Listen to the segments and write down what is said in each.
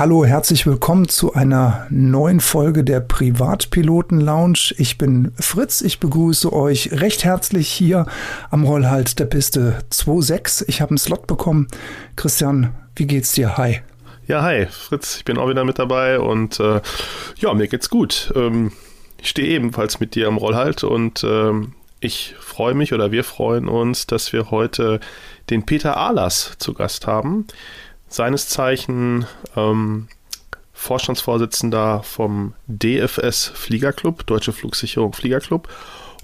Hallo, herzlich willkommen zu einer neuen Folge der Privatpiloten Lounge. Ich bin Fritz, ich begrüße euch recht herzlich hier am Rollhalt der Piste 26. Ich habe einen Slot bekommen. Christian, wie geht's dir? Hi. Ja, hi, Fritz, ich bin auch wieder mit dabei und äh, ja, mir geht's gut. Ähm, ich stehe ebenfalls mit dir am Rollhalt und ähm, ich freue mich oder wir freuen uns, dass wir heute den Peter Ahlers zu Gast haben seines Zeichen ähm, Vorstandsvorsitzender vom DFS Fliegerclub, Deutsche Flugsicherung Fliegerclub.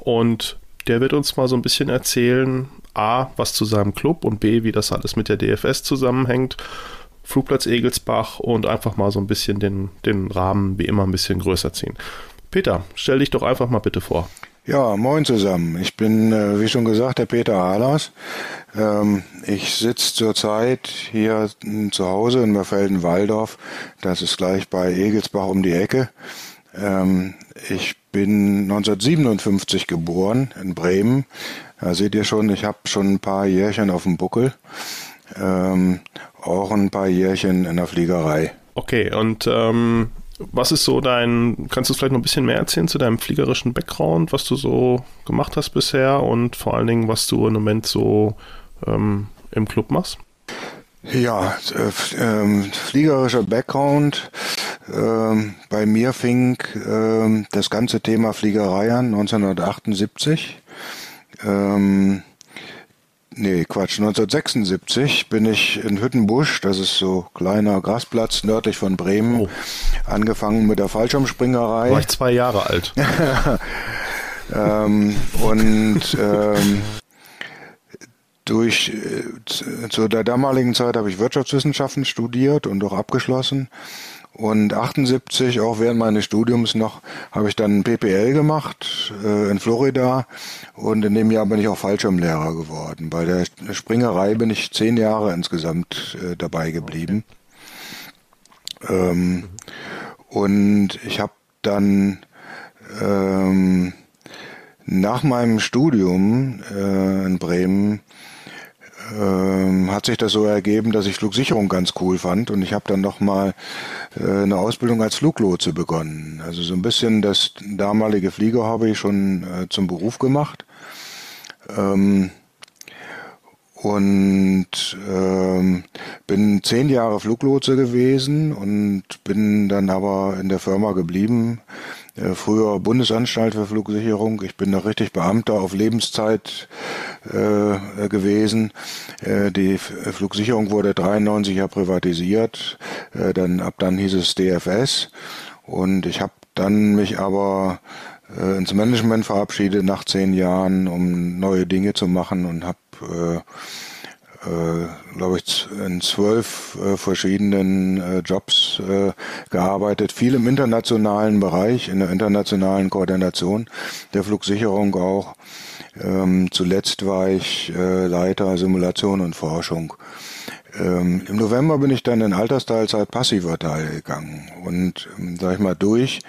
Und der wird uns mal so ein bisschen erzählen, A, was zu seinem Club und B, wie das alles mit der DFS zusammenhängt. Flugplatz Egelsbach und einfach mal so ein bisschen den, den Rahmen wie immer ein bisschen größer ziehen. Peter, stell dich doch einfach mal bitte vor. Ja, moin zusammen. Ich bin, äh, wie schon gesagt, der Peter Ahlers. Ähm, ich sitze zurzeit hier zu Hause in Merfelden-Walldorf. Das ist gleich bei Egelsbach um die Ecke. Ähm, ich bin 1957 geboren in Bremen. Da seht ihr schon, ich habe schon ein paar Jährchen auf dem Buckel. Ähm, auch ein paar Jährchen in der Fliegerei. Okay, und ähm, was ist so dein, kannst du vielleicht noch ein bisschen mehr erzählen zu deinem fliegerischen Background, was du so gemacht hast bisher und vor allen Dingen, was du im Moment so ähm, im Club machst? Ja, äh, äh, fliegerischer Background. Äh, bei mir fing ähm, das ganze Thema Fliegerei an 1978. Ähm, Nee, Quatsch. 1976 bin ich in Hüttenbusch, das ist so kleiner Grasplatz nördlich von Bremen, oh. angefangen mit der Fallschirmspringerei. War ich zwei Jahre alt. ähm, und ähm, durch äh, zu der damaligen Zeit habe ich Wirtschaftswissenschaften studiert und auch abgeschlossen und 78, auch während meines Studiums noch, habe ich dann PPL gemacht äh, in Florida. Und in dem Jahr bin ich auch Fallschirmlehrer geworden. Bei der Springerei bin ich zehn Jahre insgesamt äh, dabei geblieben. Ähm, und ich habe dann ähm, nach meinem Studium äh, in Bremen ähm, hat sich das so ergeben, dass ich Flugsicherung ganz cool fand und ich habe dann noch mal äh, eine Ausbildung als Fluglotse begonnen. Also so ein bisschen das damalige Flieger habe ich schon äh, zum Beruf gemacht. Ähm, und ähm, bin zehn Jahre Fluglotse gewesen und bin dann aber in der Firma geblieben. Äh, früher Bundesanstalt für Flugsicherung. Ich bin da richtig Beamter auf Lebenszeit äh, gewesen. Äh, die Flugsicherung wurde 93 ja privatisiert. Äh, dann ab dann hieß es DFS und ich habe dann mich aber äh, ins Management verabschiedet nach zehn Jahren, um neue Dinge zu machen und habe äh, äh, glaube ich, in zwölf äh, verschiedenen äh, Jobs äh, gearbeitet, viel im internationalen Bereich, in der internationalen Koordination der Flugsicherung auch. Ähm, zuletzt war ich Leiter Simulation und Forschung. Ähm, Im November bin ich dann in Altersteilzeit passiver Teil gegangen und, ähm, sag ich mal, durch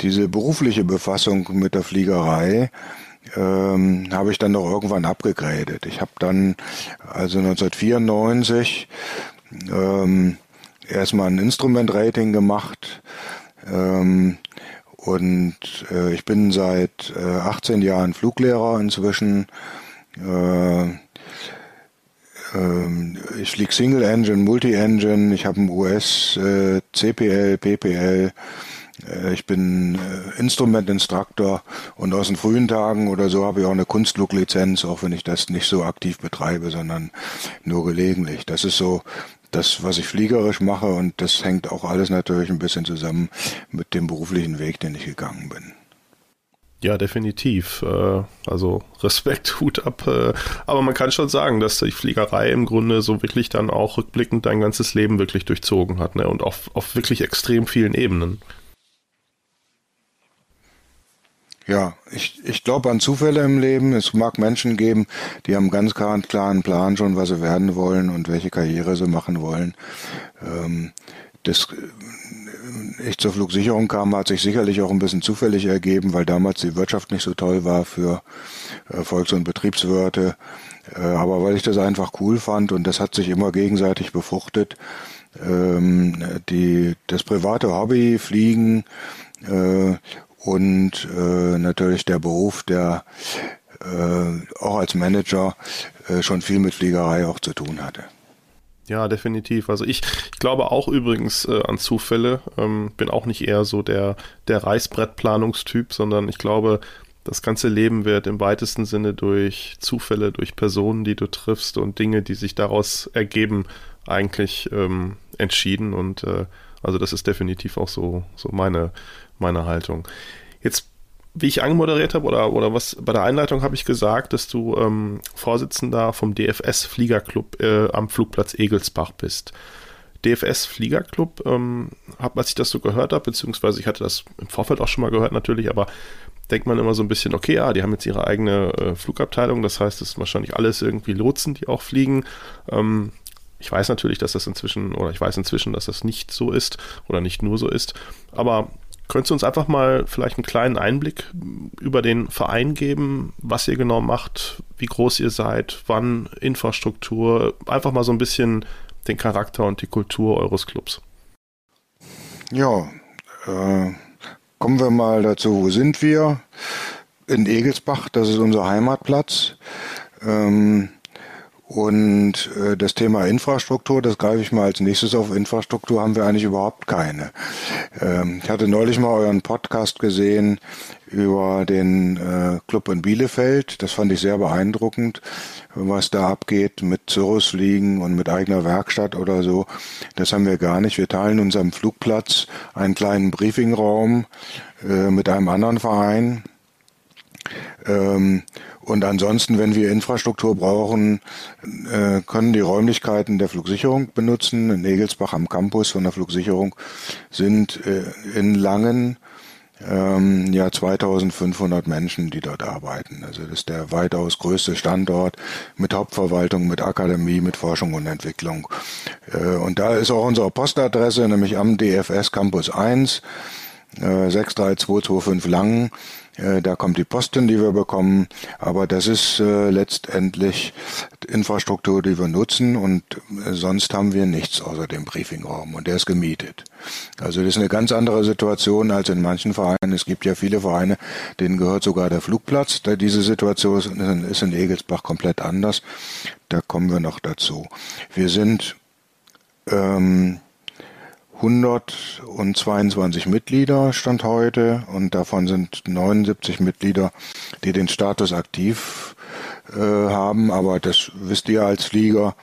diese berufliche Befassung mit der Fliegerei ähm, habe ich dann noch irgendwann abgegradet. Ich habe dann also 1994 ähm, erstmal ein Instrument-Rating gemacht ähm, und äh, ich bin seit äh, 18 Jahren Fluglehrer inzwischen. Äh, ähm, ich fliege Single Engine, Multi Engine, ich habe ein US äh, CPL, PPL ich bin äh, Instrumentinstruktor und aus den frühen Tagen oder so habe ich auch eine Kunstfluglizenz, auch wenn ich das nicht so aktiv betreibe, sondern nur gelegentlich. Das ist so das, was ich fliegerisch mache und das hängt auch alles natürlich ein bisschen zusammen mit dem beruflichen Weg, den ich gegangen bin. Ja, definitiv. Äh, also Respekt, Hut ab. Aber man kann schon sagen, dass die Fliegerei im Grunde so wirklich dann auch rückblickend dein ganzes Leben wirklich durchzogen hat ne? und auf, auf wirklich extrem vielen Ebenen. Ja, ich, ich glaube an Zufälle im Leben. Es mag Menschen geben, die haben ganz klaren, Plan schon, was sie werden wollen und welche Karriere sie machen wollen. Ähm, das, äh, ich zur Flugsicherung kam, hat sich sicherlich auch ein bisschen zufällig ergeben, weil damals die Wirtschaft nicht so toll war für äh, Volks- und Betriebswirte. Äh, aber weil ich das einfach cool fand und das hat sich immer gegenseitig befruchtet. ähm, die, das private Hobby, Fliegen äh, und äh, natürlich der Beruf, der äh, auch als Manager äh, schon viel mit Fliegerei auch zu tun hatte. Ja, definitiv. Also ich, ich glaube auch übrigens äh, an Zufälle. Ähm, bin auch nicht eher so der, der Reißbrettplanungstyp, sondern ich glaube, das ganze Leben wird im weitesten Sinne durch Zufälle, durch Personen, die du triffst und Dinge, die sich daraus ergeben, eigentlich ähm, entschieden. Und äh, also das ist definitiv auch so, so meine, meine Haltung. Jetzt wie ich angemoderiert habe oder, oder was bei der Einleitung habe ich gesagt, dass du ähm, Vorsitzender vom DFS Fliegerclub äh, am Flugplatz Egelsbach bist. DFS Fliegerclub, ähm, hab, als ich das so gehört habe, beziehungsweise ich hatte das im Vorfeld auch schon mal gehört natürlich, aber denkt man immer so ein bisschen, okay, ja, die haben jetzt ihre eigene äh, Flugabteilung, das heißt, es ist wahrscheinlich alles irgendwie Lotsen, die auch fliegen. Ähm, ich weiß natürlich, dass das inzwischen, oder ich weiß inzwischen, dass das nicht so ist oder nicht nur so ist, aber Könntest du uns einfach mal vielleicht einen kleinen Einblick über den Verein geben, was ihr genau macht, wie groß ihr seid, wann Infrastruktur, einfach mal so ein bisschen den Charakter und die Kultur eures Clubs? Ja, äh, kommen wir mal dazu, wo sind wir? In Egelsbach, das ist unser Heimatplatz. Ähm, und äh, das Thema Infrastruktur, das greife ich mal als nächstes auf. Infrastruktur haben wir eigentlich überhaupt keine. Ähm, ich hatte neulich mal euren Podcast gesehen über den äh, Club in Bielefeld. Das fand ich sehr beeindruckend, was da abgeht mit Zirrusfliegen und mit eigener Werkstatt oder so. Das haben wir gar nicht. Wir teilen unserem Flugplatz einen kleinen Briefingraum äh, mit einem anderen Verein. Ähm, und ansonsten, wenn wir Infrastruktur brauchen, äh, können die Räumlichkeiten der Flugsicherung benutzen. In Egelsbach am Campus von der Flugsicherung sind äh, in Langen ähm, ja 2500 Menschen, die dort arbeiten. Also das ist der weitaus größte Standort mit Hauptverwaltung, mit Akademie, mit Forschung und Entwicklung. Äh, und da ist auch unsere Postadresse, nämlich am DFS Campus 1, äh, 63225 Langen. Da kommt die Post hin, die wir bekommen. Aber das ist äh, letztendlich Infrastruktur, die wir nutzen und äh, sonst haben wir nichts außer dem Briefingraum und der ist gemietet. Also das ist eine ganz andere Situation als in manchen Vereinen. Es gibt ja viele Vereine, denen gehört sogar der Flugplatz. Da diese Situation ist in Egelsbach komplett anders. Da kommen wir noch dazu. Wir sind ähm, 122 Mitglieder stand heute und davon sind 79 Mitglieder, die den Status aktiv äh, haben. Aber das wisst ihr als Flieger.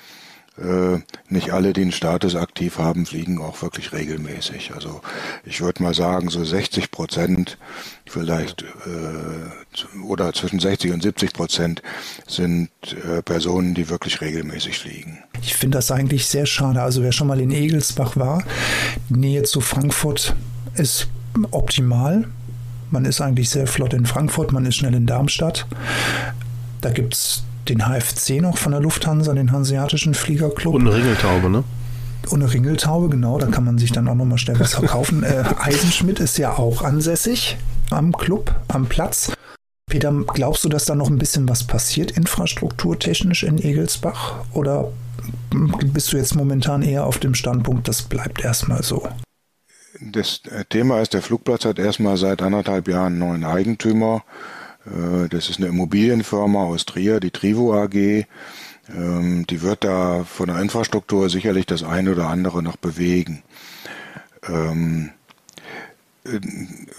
Äh, nicht alle, die den Status aktiv haben, fliegen auch wirklich regelmäßig. Also ich würde mal sagen, so 60 Prozent vielleicht äh, oder zwischen 60 und 70 Prozent sind äh, Personen, die wirklich regelmäßig fliegen. Ich finde das eigentlich sehr schade. Also wer schon mal in Egelsbach war, Nähe zu Frankfurt ist optimal. Man ist eigentlich sehr flott in Frankfurt, man ist schnell in Darmstadt. Da gibt es den HFC noch von der Lufthansa, den Hanseatischen Fliegerclub. Und eine Ringeltaube, ne? Und eine Ringeltaube, genau, da kann man sich dann auch nochmal schnell was verkaufen. äh, Eisenschmidt ist ja auch ansässig am Club, am Platz. Peter, glaubst du, dass da noch ein bisschen was passiert, infrastrukturtechnisch in Egelsbach? Oder bist du jetzt momentan eher auf dem Standpunkt, das bleibt erstmal so? Das Thema ist, der Flugplatz hat erstmal seit anderthalb Jahren einen neuen Eigentümer. Äh, das ist eine Immobilienfirma aus Trier, die Trivo AG. Ähm, die wird da von der Infrastruktur sicherlich das eine oder andere noch bewegen. Ähm,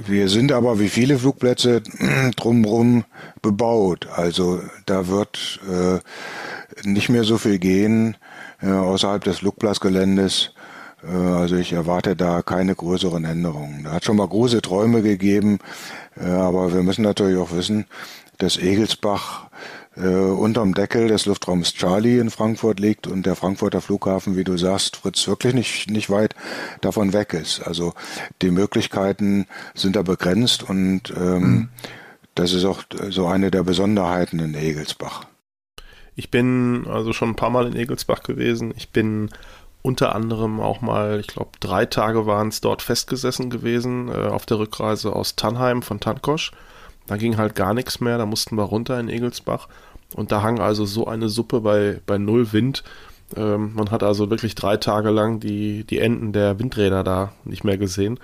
wir sind aber wie viele Flugplätze drumherum bebaut. Also da wird äh, nicht mehr so viel gehen äh, außerhalb des Flugplatzgeländes. Äh, also ich erwarte da keine größeren Änderungen. Da hat schon mal große Träume gegeben, äh, aber wir müssen natürlich auch wissen, dass Egelsbach äh, unterm Deckel des Luftraums Charlie in Frankfurt liegt und der Frankfurter Flughafen, wie du sagst, Fritz, wirklich nicht, nicht weit davon weg ist. Also die Möglichkeiten sind da begrenzt und ähm, mhm. das ist auch so eine der Besonderheiten in Egelsbach. Ich bin also schon ein paar Mal in Egelsbach gewesen. Ich bin unter anderem auch mal, ich glaube, drei Tage waren es dort festgesessen gewesen, äh, auf der Rückreise aus Tannheim von Tankosch. Da ging halt gar nichts mehr, da mussten wir runter in Egelsbach. Und da hang also so eine Suppe bei, bei null Wind. Ähm, man hat also wirklich drei Tage lang die, die Enden der Windräder da nicht mehr gesehen.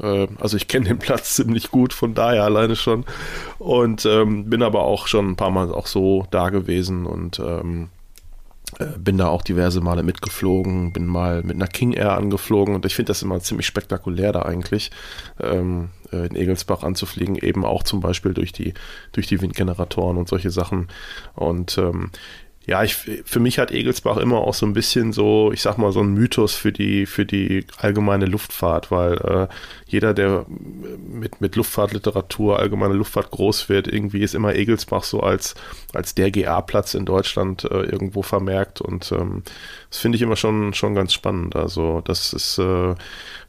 Äh, also ich kenne den Platz ziemlich gut, von daher alleine schon. Und ähm, bin aber auch schon ein paar Mal auch so da gewesen und ähm, äh, bin da auch diverse Male mitgeflogen, bin mal mit einer King Air angeflogen und ich finde das immer ziemlich spektakulär da eigentlich, ähm, äh, in Egelsbach anzufliegen, eben auch zum Beispiel durch die, durch die Windgeneratoren und solche Sachen. Und ähm, ja, ich, für mich hat Egelsbach immer auch so ein bisschen so, ich sag mal, so ein Mythos für die, für die allgemeine Luftfahrt, weil äh, jeder, der mit, mit Luftfahrtliteratur, allgemeine Luftfahrt groß wird, irgendwie ist immer Egelsbach so als, als der GA-Platz in Deutschland äh, irgendwo vermerkt und ähm, das finde ich immer schon, schon ganz spannend. Also, das ist, äh,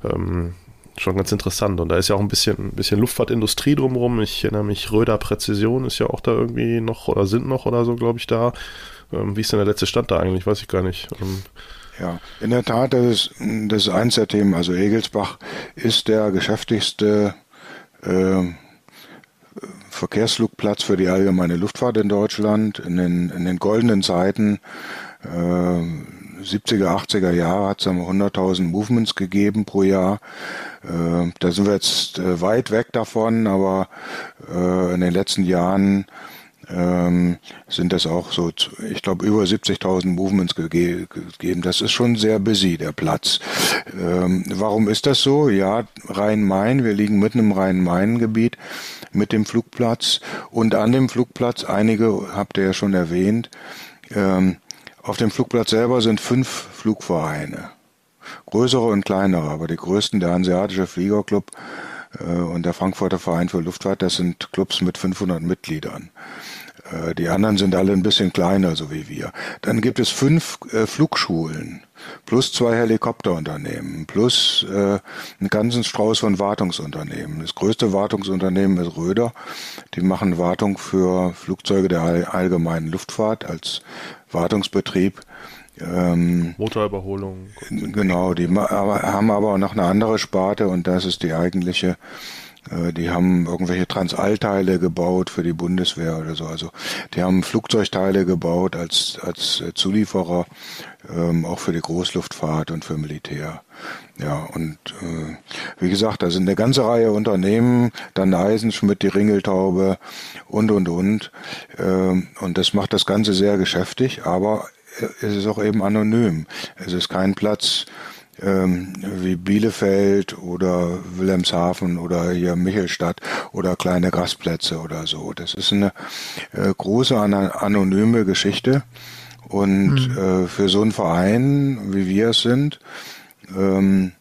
ähm, schon ganz interessant. Und da ist ja auch ein bisschen, ein bisschen Luftfahrtindustrie drumherum. Ich erinnere mich, Röder Präzision ist ja auch da irgendwie noch oder sind noch oder so, glaube ich, da. Ähm, wie ist denn der letzte Stand da eigentlich? Weiß ich gar nicht. Ähm, ja, in der Tat, das ist, das ist eins der Themen. Also Egelsbach ist der geschäftigste äh, Verkehrsflugplatz für die allgemeine Luftfahrt in Deutschland. In den, in den goldenen Zeiten äh, 70er, 80er Jahre hat es 100.000 Movements gegeben pro Jahr. Äh, da sind wir jetzt äh, weit weg davon, aber äh, in den letzten Jahren ähm, sind das auch so, ich glaube, über 70.000 Movements gege gegeben. Das ist schon sehr busy, der Platz. Ähm, warum ist das so? Ja, Rhein-Main, wir liegen mitten im Rhein-Main-Gebiet mit dem Flugplatz und an dem Flugplatz, einige habt ihr ja schon erwähnt, ähm, auf dem Flugplatz selber sind fünf Flugvereine. Größere und kleinere, aber die größten, der Hanseatische Fliegerclub äh, und der Frankfurter Verein für Luftfahrt, das sind Clubs mit 500 Mitgliedern. Äh, die anderen sind alle ein bisschen kleiner, so wie wir. Dann gibt es fünf äh, Flugschulen plus zwei Helikopterunternehmen plus äh, einen ganzen Strauß von Wartungsunternehmen. Das größte Wartungsunternehmen ist Röder. Die machen Wartung für Flugzeuge der allgemeinen Luftfahrt als Wartungsbetrieb. Ähm, Motorüberholung. Genau, die haben aber noch eine andere Sparte und das ist die eigentliche die haben irgendwelche Transallteile gebaut für die Bundeswehr oder so. Also die haben Flugzeugteile gebaut als, als äh, Zulieferer, ähm, auch für die Großluftfahrt und für Militär. Ja, und äh, wie gesagt, da sind eine ganze Reihe Unternehmen, dann Eisenschmidt, die Ringeltaube und, und, und. Ähm, und das macht das Ganze sehr geschäftig, aber es ist auch eben anonym. Es ist kein Platz, ähm, wie Bielefeld oder Wilhelmshaven oder hier Michelstadt oder kleine Gastplätze oder so. Das ist eine äh, große anonyme Geschichte. Und mhm. äh, für so einen Verein, wie wir es sind, ähm,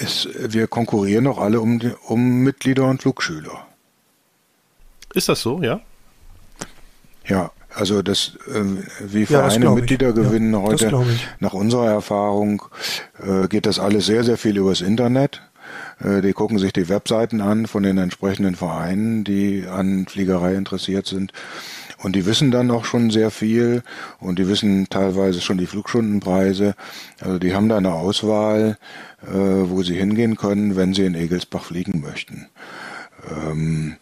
ist, wir konkurrieren auch alle um, um Mitglieder und Flugschüler. Ist das so, ja? Ja, also das, äh, wie Vereine ja, Mitglieder gewinnen ja, heute, nach unserer Erfahrung, äh, geht das alles sehr, sehr viel übers Internet. Äh, die gucken sich die Webseiten an von den entsprechenden Vereinen, die an Fliegerei interessiert sind. Und die wissen dann auch schon sehr viel und die wissen teilweise schon die Flugstundenpreise. Also die haben da eine Auswahl, äh, wo sie hingehen können, wenn sie in Egelsbach fliegen möchten. Ähm,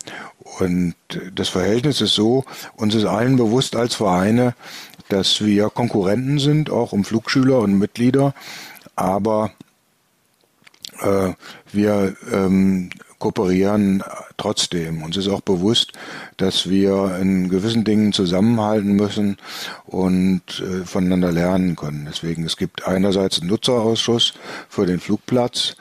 und das Verhältnis ist so, uns ist allen bewusst als Vereine, dass wir Konkurrenten sind, auch um Flugschüler und Mitglieder, aber äh, wir ähm, kooperieren trotzdem. Uns ist auch bewusst, dass wir in gewissen Dingen zusammenhalten müssen und äh, voneinander lernen können. Deswegen, es gibt einerseits einen Nutzerausschuss für den Flugplatz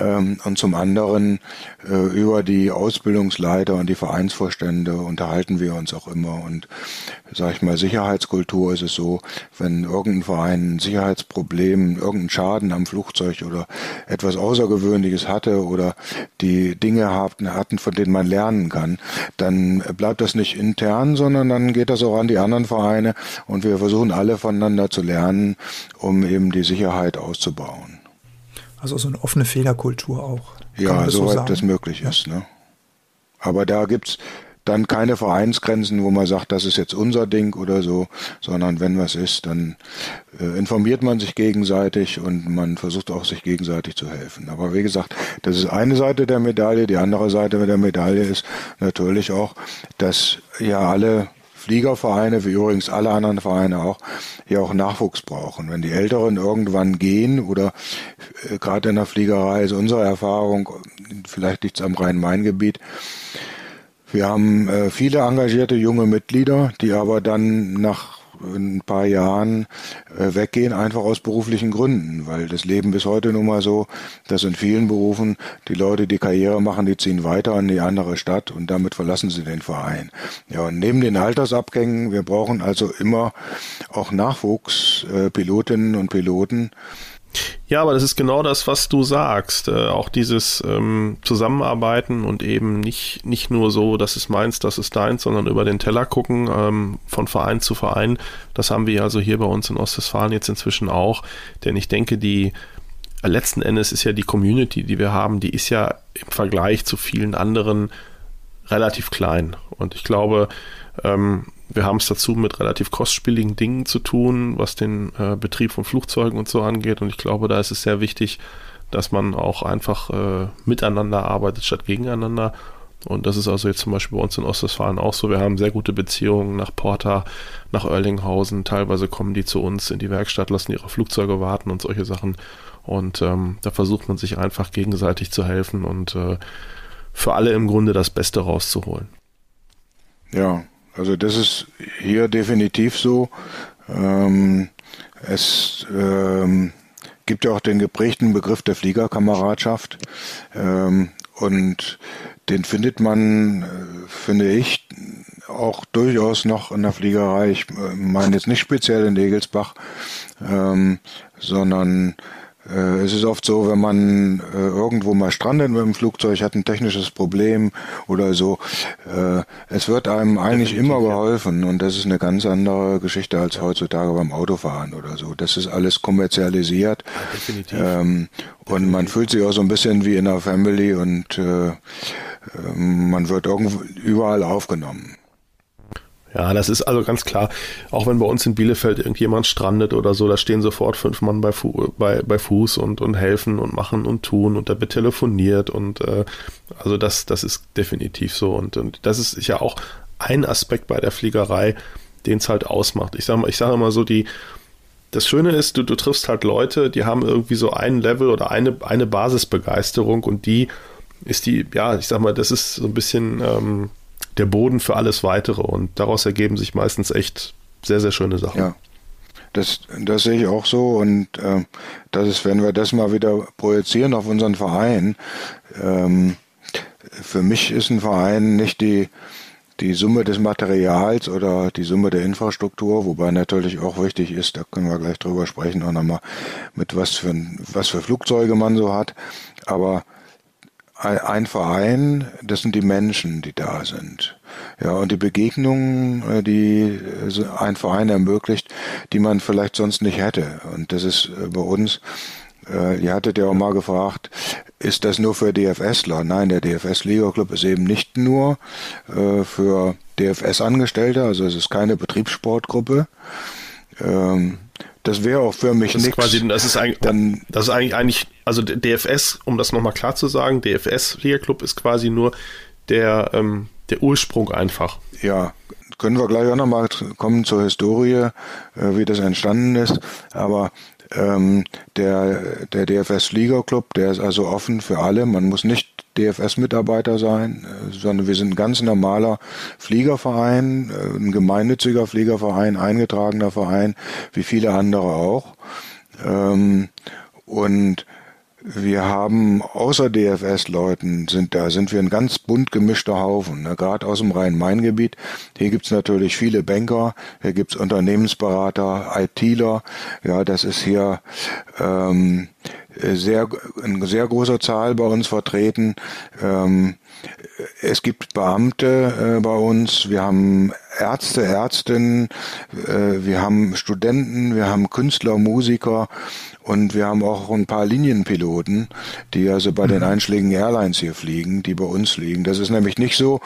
ähm, und zum anderen äh, über die Ausbildungsleiter und die Vereinsvorstände unterhalten wir uns auch immer. Und sag ich mal, Sicherheitskultur ist es so, wenn irgendein Verein ein Sicherheitsproblem, irgendeinen Schaden am Flugzeug oder etwas Außergewöhnliches hatte oder die Dinge hatten, von denen man lernen kann, dann bleibt das nicht intern, sondern dann geht das auch an die anderen Vereine und wir versuchen alle voneinander zu lernen, um eben die Sicherheit auszubauen. Also so eine offene Fehlerkultur auch. Ja, soweit so das möglich ist. Ne? Aber da gibt's dann keine Vereinsgrenzen, wo man sagt, das ist jetzt unser Ding oder so, sondern wenn was ist, dann äh, informiert man sich gegenseitig und man versucht auch sich gegenseitig zu helfen. Aber wie gesagt, das ist eine Seite der Medaille. Die andere Seite der Medaille ist natürlich auch, dass ja alle Fliegervereine, wie übrigens alle anderen Vereine auch, ja auch Nachwuchs brauchen. Wenn die Älteren irgendwann gehen oder äh, gerade in der Fliegerei ist unsere Erfahrung, vielleicht es am Rhein-Main-Gebiet, wir haben äh, viele engagierte junge Mitglieder, die aber dann nach ein paar Jahren äh, weggehen, einfach aus beruflichen Gründen, weil das Leben bis heute nun mal so, dass in vielen Berufen die Leute, die Karriere machen, die ziehen weiter in die andere Stadt und damit verlassen sie den Verein. Ja, und neben den Altersabgängen, wir brauchen also immer auch Nachwuchs, äh, Pilotinnen und Piloten, ja, aber das ist genau das, was du sagst. Äh, auch dieses ähm, Zusammenarbeiten und eben nicht, nicht nur so, das ist meins, das ist deins, sondern über den Teller gucken, ähm, von Verein zu Verein. Das haben wir also hier bei uns in Ostwestfalen jetzt inzwischen auch. Denn ich denke, die äh, letzten Endes ist ja die Community, die wir haben, die ist ja im Vergleich zu vielen anderen relativ klein. Und ich glaube, ähm, wir haben es dazu mit relativ kostspieligen Dingen zu tun, was den äh, Betrieb von Flugzeugen und so angeht. Und ich glaube, da ist es sehr wichtig, dass man auch einfach äh, miteinander arbeitet statt gegeneinander. Und das ist also jetzt zum Beispiel bei uns in Ostwestfalen auch so. Wir haben sehr gute Beziehungen nach Porta, nach Oerlinghausen. Teilweise kommen die zu uns in die Werkstatt, lassen ihre Flugzeuge warten und solche Sachen. Und ähm, da versucht man sich einfach gegenseitig zu helfen und äh, für alle im Grunde das Beste rauszuholen. Ja, also das ist hier definitiv so. Ähm, es ähm, gibt ja auch den geprägten Begriff der Fliegerkameradschaft. Ähm, und den findet man, äh, finde ich, auch durchaus noch in der Fliegerei. Ich äh, meine jetzt nicht speziell in Egelsbach, ähm, sondern es ist oft so, wenn man äh, irgendwo mal strandet mit dem Flugzeug, hat ein technisches Problem oder so, äh, es wird einem eigentlich Definitiv, immer geholfen und das ist eine ganz andere Geschichte als heutzutage beim Autofahren oder so. Das ist alles kommerzialisiert ja, ähm, und man fühlt sich auch so ein bisschen wie in der Family und äh, ähm, man wird irgendwo überall aufgenommen. Ja, das ist also ganz klar, auch wenn bei uns in Bielefeld irgendjemand strandet oder so, da stehen sofort fünf Mann bei, Fu bei, bei Fuß und, und helfen und machen und tun und da wird telefoniert und äh, also das, das ist definitiv so und, und das ist ja auch ein Aspekt bei der Fliegerei, den es halt ausmacht. Ich sage ich sage mal so, die, das Schöne ist, du, du triffst halt Leute, die haben irgendwie so ein Level oder eine, eine Basisbegeisterung und die ist die, ja, ich sag mal, das ist so ein bisschen ähm, der Boden für alles weitere und daraus ergeben sich meistens echt sehr, sehr schöne Sachen. Ja. Das, das sehe ich auch so und äh, das ist, wenn wir das mal wieder projizieren auf unseren Verein, ähm, für mich ist ein Verein nicht die, die Summe des Materials oder die Summe der Infrastruktur, wobei natürlich auch wichtig ist, da können wir gleich drüber sprechen, auch nochmal mit was für, was für Flugzeuge man so hat, aber ein Verein, das sind die Menschen, die da sind. Ja, und die Begegnungen, äh, die ein Verein ermöglicht, die man vielleicht sonst nicht hätte. Und das ist äh, bei uns, äh, ihr hattet ja auch mal gefragt, ist das nur für DFSler? Nein, der DFS Liga Club ist eben nicht nur für DFS-Angestellte, also es ist keine Betriebssportgruppe. Ähm, das wäre auch für mich nichts. Das ist eigentlich, dann, das ist eigentlich, eigentlich, also DFS, um das nochmal klar zu sagen, DFS Liga Club ist quasi nur der, ähm, der Ursprung einfach. Ja, können wir gleich auch nochmal kommen zur Historie, äh, wie das entstanden ist. Aber ähm, der, der DFS Liga Club, der ist also offen für alle. Man muss nicht DFS-Mitarbeiter sein, äh, sondern wir sind ein ganz normaler Fliegerverein, äh, ein gemeinnütziger Fliegerverein, eingetragener Verein, wie viele andere auch. Ähm, und wir haben außer DFS-Leuten sind da sind wir ein ganz bunt gemischter Haufen, ne? gerade aus dem Rhein-Main-Gebiet. Hier gibt's natürlich viele Banker, hier gibt's Unternehmensberater, ITler. Ja, das ist hier ähm, sehr in sehr großer Zahl bei uns vertreten. Ähm, es gibt Beamte äh, bei uns, wir haben Ärzte, Ärztinnen, äh, wir haben Studenten, wir haben Künstler, Musiker und wir haben auch ein paar Linienpiloten, die also bei den mhm. einschlägigen Airlines hier fliegen, die bei uns liegen. Das ist nämlich nicht so,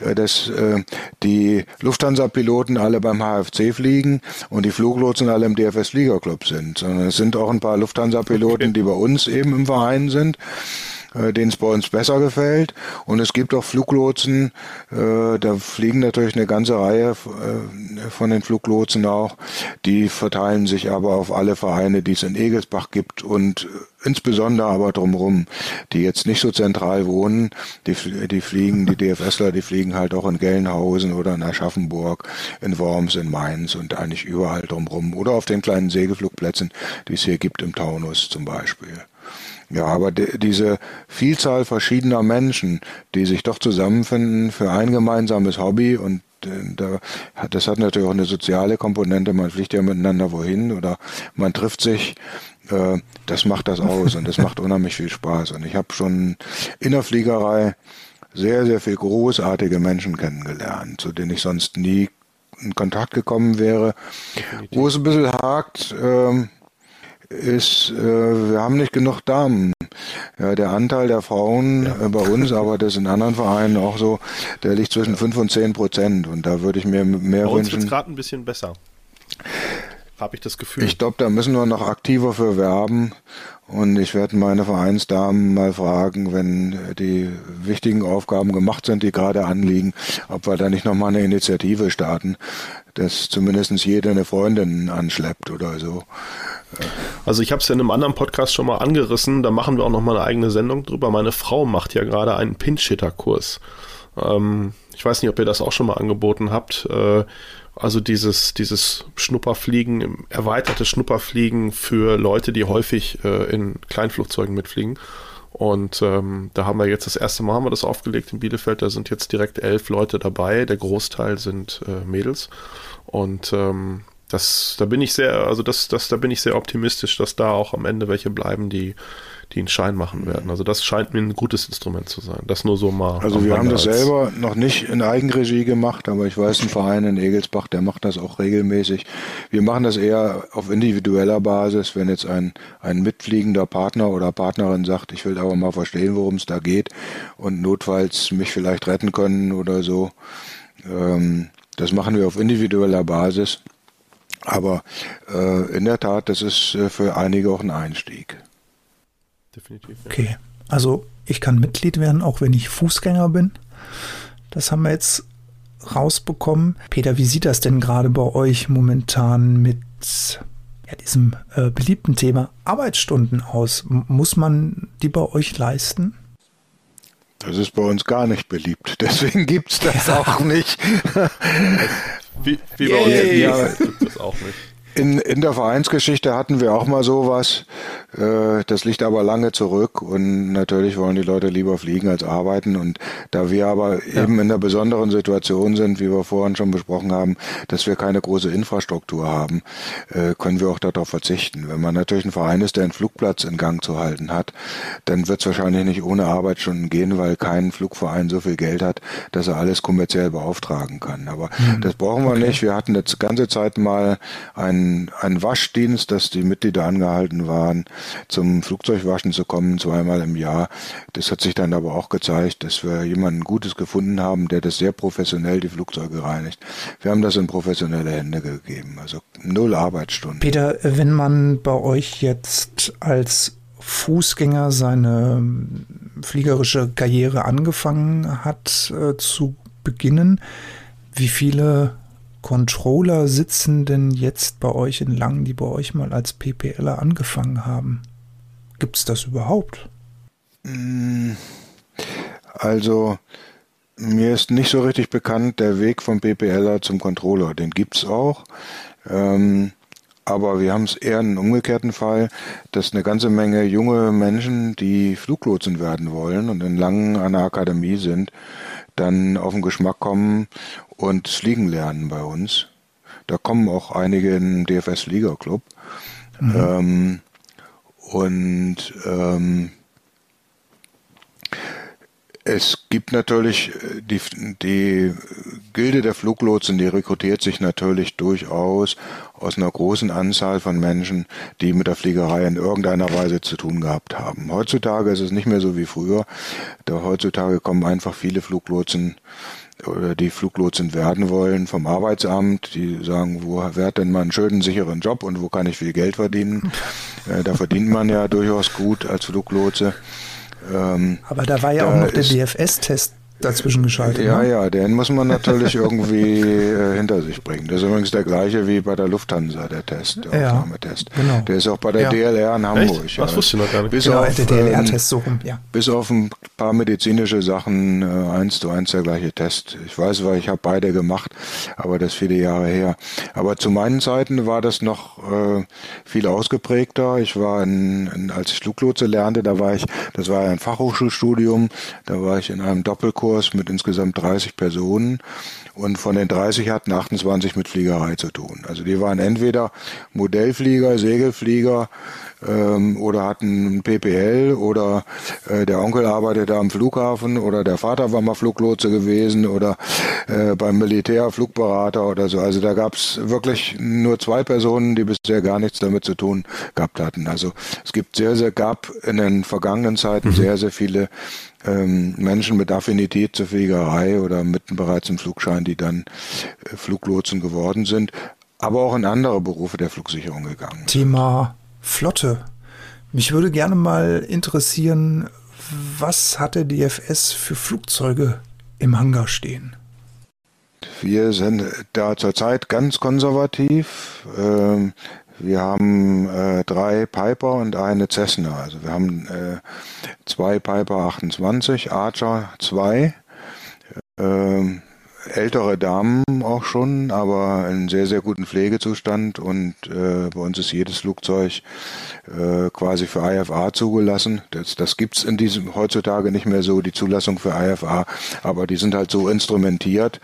äh, dass äh, die Lufthansa-Piloten alle beim HFC fliegen und die Fluglotsen alle im DFS-Fliegerclub sind, sondern es sind auch ein paar Lufthansa-Piloten, die bei uns eben im Verein sind. Äh, denen es bei uns besser gefällt. Und es gibt auch Fluglotsen, äh, da fliegen natürlich eine ganze Reihe äh, von den Fluglotsen auch. Die verteilen sich aber auf alle Vereine, die es in Egelsbach gibt und insbesondere aber drumherum, die jetzt nicht so zentral wohnen, die, die fliegen, die DFSler, die fliegen halt auch in Gelnhausen oder in Aschaffenburg, in Worms, in Mainz und eigentlich überall drumherum oder auf den kleinen Segelflugplätzen, die es hier gibt im Taunus zum Beispiel. Ja, aber diese Vielzahl verschiedener Menschen, die sich doch zusammenfinden für ein gemeinsames Hobby und äh, da, das hat natürlich auch eine soziale Komponente. Man fliegt ja miteinander wohin oder man trifft sich. Äh, das macht das aus und das macht unheimlich viel Spaß. Und ich habe schon in der Fliegerei sehr, sehr viel großartige Menschen kennengelernt, zu denen ich sonst nie in Kontakt gekommen wäre. Wo es ein bisschen hakt, ähm, ist, äh, wir haben nicht genug Damen. Ja, der Anteil der Frauen ja. äh, bei uns, aber das in anderen Vereinen auch so, der liegt zwischen fünf und zehn Prozent. Und da würde ich mir mehr bei uns wünschen. gerade ein bisschen besser. Habe ich das Gefühl. Ich glaube, da müssen wir noch aktiver für werben. Und ich werde meine Vereinsdamen mal fragen, wenn die wichtigen Aufgaben gemacht sind, die gerade anliegen, ob wir da nicht nochmal eine Initiative starten, dass zumindest jeder eine Freundin anschleppt oder so. Also ich habe es ja in einem anderen Podcast schon mal angerissen, da machen wir auch noch mal eine eigene Sendung drüber. Meine Frau macht ja gerade einen Pinch-Hitter-Kurs. Ähm, ich weiß nicht, ob ihr das auch schon mal angeboten habt. Äh, also dieses, dieses Schnupperfliegen, erweiterte Schnupperfliegen für Leute, die häufig äh, in Kleinflugzeugen mitfliegen. Und ähm, da haben wir jetzt das erste Mal haben wir das aufgelegt in Bielefeld. Da sind jetzt direkt elf Leute dabei. Der Großteil sind äh, Mädels. Und ähm, das, da bin ich sehr, also das, das, da bin ich sehr optimistisch, dass da auch am Ende welche bleiben, die, die einen Schein machen werden. Also das scheint mir ein gutes Instrument zu sein. Das nur so mal. Also wir haben das selber noch nicht in Eigenregie gemacht, aber ich weiß, ein Verein in Egelsbach, der macht das auch regelmäßig. Wir machen das eher auf individueller Basis, wenn jetzt ein, ein mitfliegender Partner oder Partnerin sagt, ich will aber mal verstehen, worum es da geht und notfalls mich vielleicht retten können oder so. Ähm, das machen wir auf individueller Basis. Aber äh, in der Tat, das ist äh, für einige auch ein Einstieg. Definitiv. Ja. Okay, also ich kann Mitglied werden, auch wenn ich Fußgänger bin. Das haben wir jetzt rausbekommen. Peter, wie sieht das denn gerade bei euch momentan mit ja, diesem äh, beliebten Thema Arbeitsstunden aus? M muss man die bei euch leisten? Das ist bei uns gar nicht beliebt. Deswegen gibt es das ja. auch nicht. Wie, wie bei uns ja, gibt es auch nicht. In, in der Vereinsgeschichte hatten wir auch mal sowas. Äh, das liegt aber lange zurück und natürlich wollen die Leute lieber fliegen als arbeiten. Und da wir aber ja. eben in der besonderen Situation sind, wie wir vorhin schon besprochen haben, dass wir keine große Infrastruktur haben, äh, können wir auch darauf verzichten. Wenn man natürlich ein Verein ist, der einen Flugplatz in Gang zu halten hat, dann wird es wahrscheinlich nicht ohne Arbeitsstunden gehen, weil kein Flugverein so viel Geld hat, dass er alles kommerziell beauftragen kann. Aber mhm. das brauchen wir okay. nicht. Wir hatten jetzt ganze Zeit mal ein ein, ein Waschdienst, dass die Mitglieder angehalten waren, zum Flugzeugwaschen zu kommen, zweimal im Jahr. Das hat sich dann aber auch gezeigt, dass wir jemanden Gutes gefunden haben, der das sehr professionell die Flugzeuge reinigt. Wir haben das in professionelle Hände gegeben, also null Arbeitsstunden. Peter, wenn man bei euch jetzt als Fußgänger seine fliegerische Karriere angefangen hat äh, zu beginnen, wie viele Controller sitzen denn jetzt bei euch in Langen, die bei euch mal als PPLer angefangen haben? Gibt es das überhaupt? Mm, also, mir ist nicht so richtig bekannt der Weg vom PPLer zum Controller. Den gibt es auch. Ähm, aber wir haben es eher einen umgekehrten Fall, dass eine ganze Menge junge Menschen, die Fluglotsen werden wollen und in Langen an der Akademie sind, dann auf den Geschmack kommen und Fliegen lernen bei uns. Da kommen auch einige im DFS Liga Club. Mhm. Ähm, und ähm, es gibt natürlich äh, die, die Gilde der Fluglotsen, die rekrutiert sich natürlich durchaus aus einer großen Anzahl von Menschen, die mit der Fliegerei in irgendeiner Weise zu tun gehabt haben. Heutzutage ist es nicht mehr so wie früher. Da heutzutage kommen einfach viele Fluglotsen oder die Fluglotsen werden wollen vom Arbeitsamt, die sagen, wo wer hat denn mal einen schönen, sicheren Job und wo kann ich viel Geld verdienen? Äh, da verdient man ja durchaus gut als Fluglotse. Ähm, Aber da war ja da auch noch der DFS-Test dazwischen geschaltet. Ja, ne? ja, den muss man natürlich irgendwie äh, hinter sich bringen. Das ist übrigens der gleiche wie bei der Lufthansa, der Test, der ja, Aufnahmetest. Genau. Der ist auch bei der ja. DLR in Hamburg. Echt? Das wusste ich noch gar nicht. Bis genau, auf, der DLR-Test so rum, ja. Bis auf ein paar medizinische Sachen, äh, eins zu eins der gleiche Test. Ich weiß, weil ich habe beide gemacht, aber das ist viele Jahre her. Aber zu meinen Zeiten war das noch äh, viel ausgeprägter. Ich war, in, in, als ich Fluglotse lernte, da war ich, das war ein Fachhochschulstudium, da war ich in einem Doppelkurs Kurs mit insgesamt 30 Personen und von den 30 hatten 28 mit Fliegerei zu tun. Also die waren entweder Modellflieger, Segelflieger ähm, oder hatten ein PPL oder äh, der Onkel arbeitete am Flughafen oder der Vater war mal Fluglotse gewesen oder äh, beim Militär Flugberater oder so. Also da gab es wirklich nur zwei Personen, die bisher gar nichts damit zu tun gehabt hatten. Also es gibt sehr, sehr, gab in den vergangenen Zeiten mhm. sehr, sehr viele ähm, Menschen mit Affinität zur Fliegerei oder mitten bereits im Flugschein, die dann äh, Fluglotsen geworden sind, aber auch in andere Berufe der Flugsicherung gegangen. Thema Flotte. Mich würde gerne mal interessieren, was hat der DFS für Flugzeuge im Hangar stehen? Wir sind da zurzeit ganz konservativ. Ähm, wir haben äh, drei Piper und eine Cessna. Also wir haben äh, zwei Piper 28, Archer 2, äh, ältere Damen auch schon, aber in sehr, sehr guten Pflegezustand und äh, bei uns ist jedes Flugzeug äh, quasi für IFA zugelassen. Das, das gibt's in diesem heutzutage nicht mehr so, die Zulassung für IFA, aber die sind halt so instrumentiert,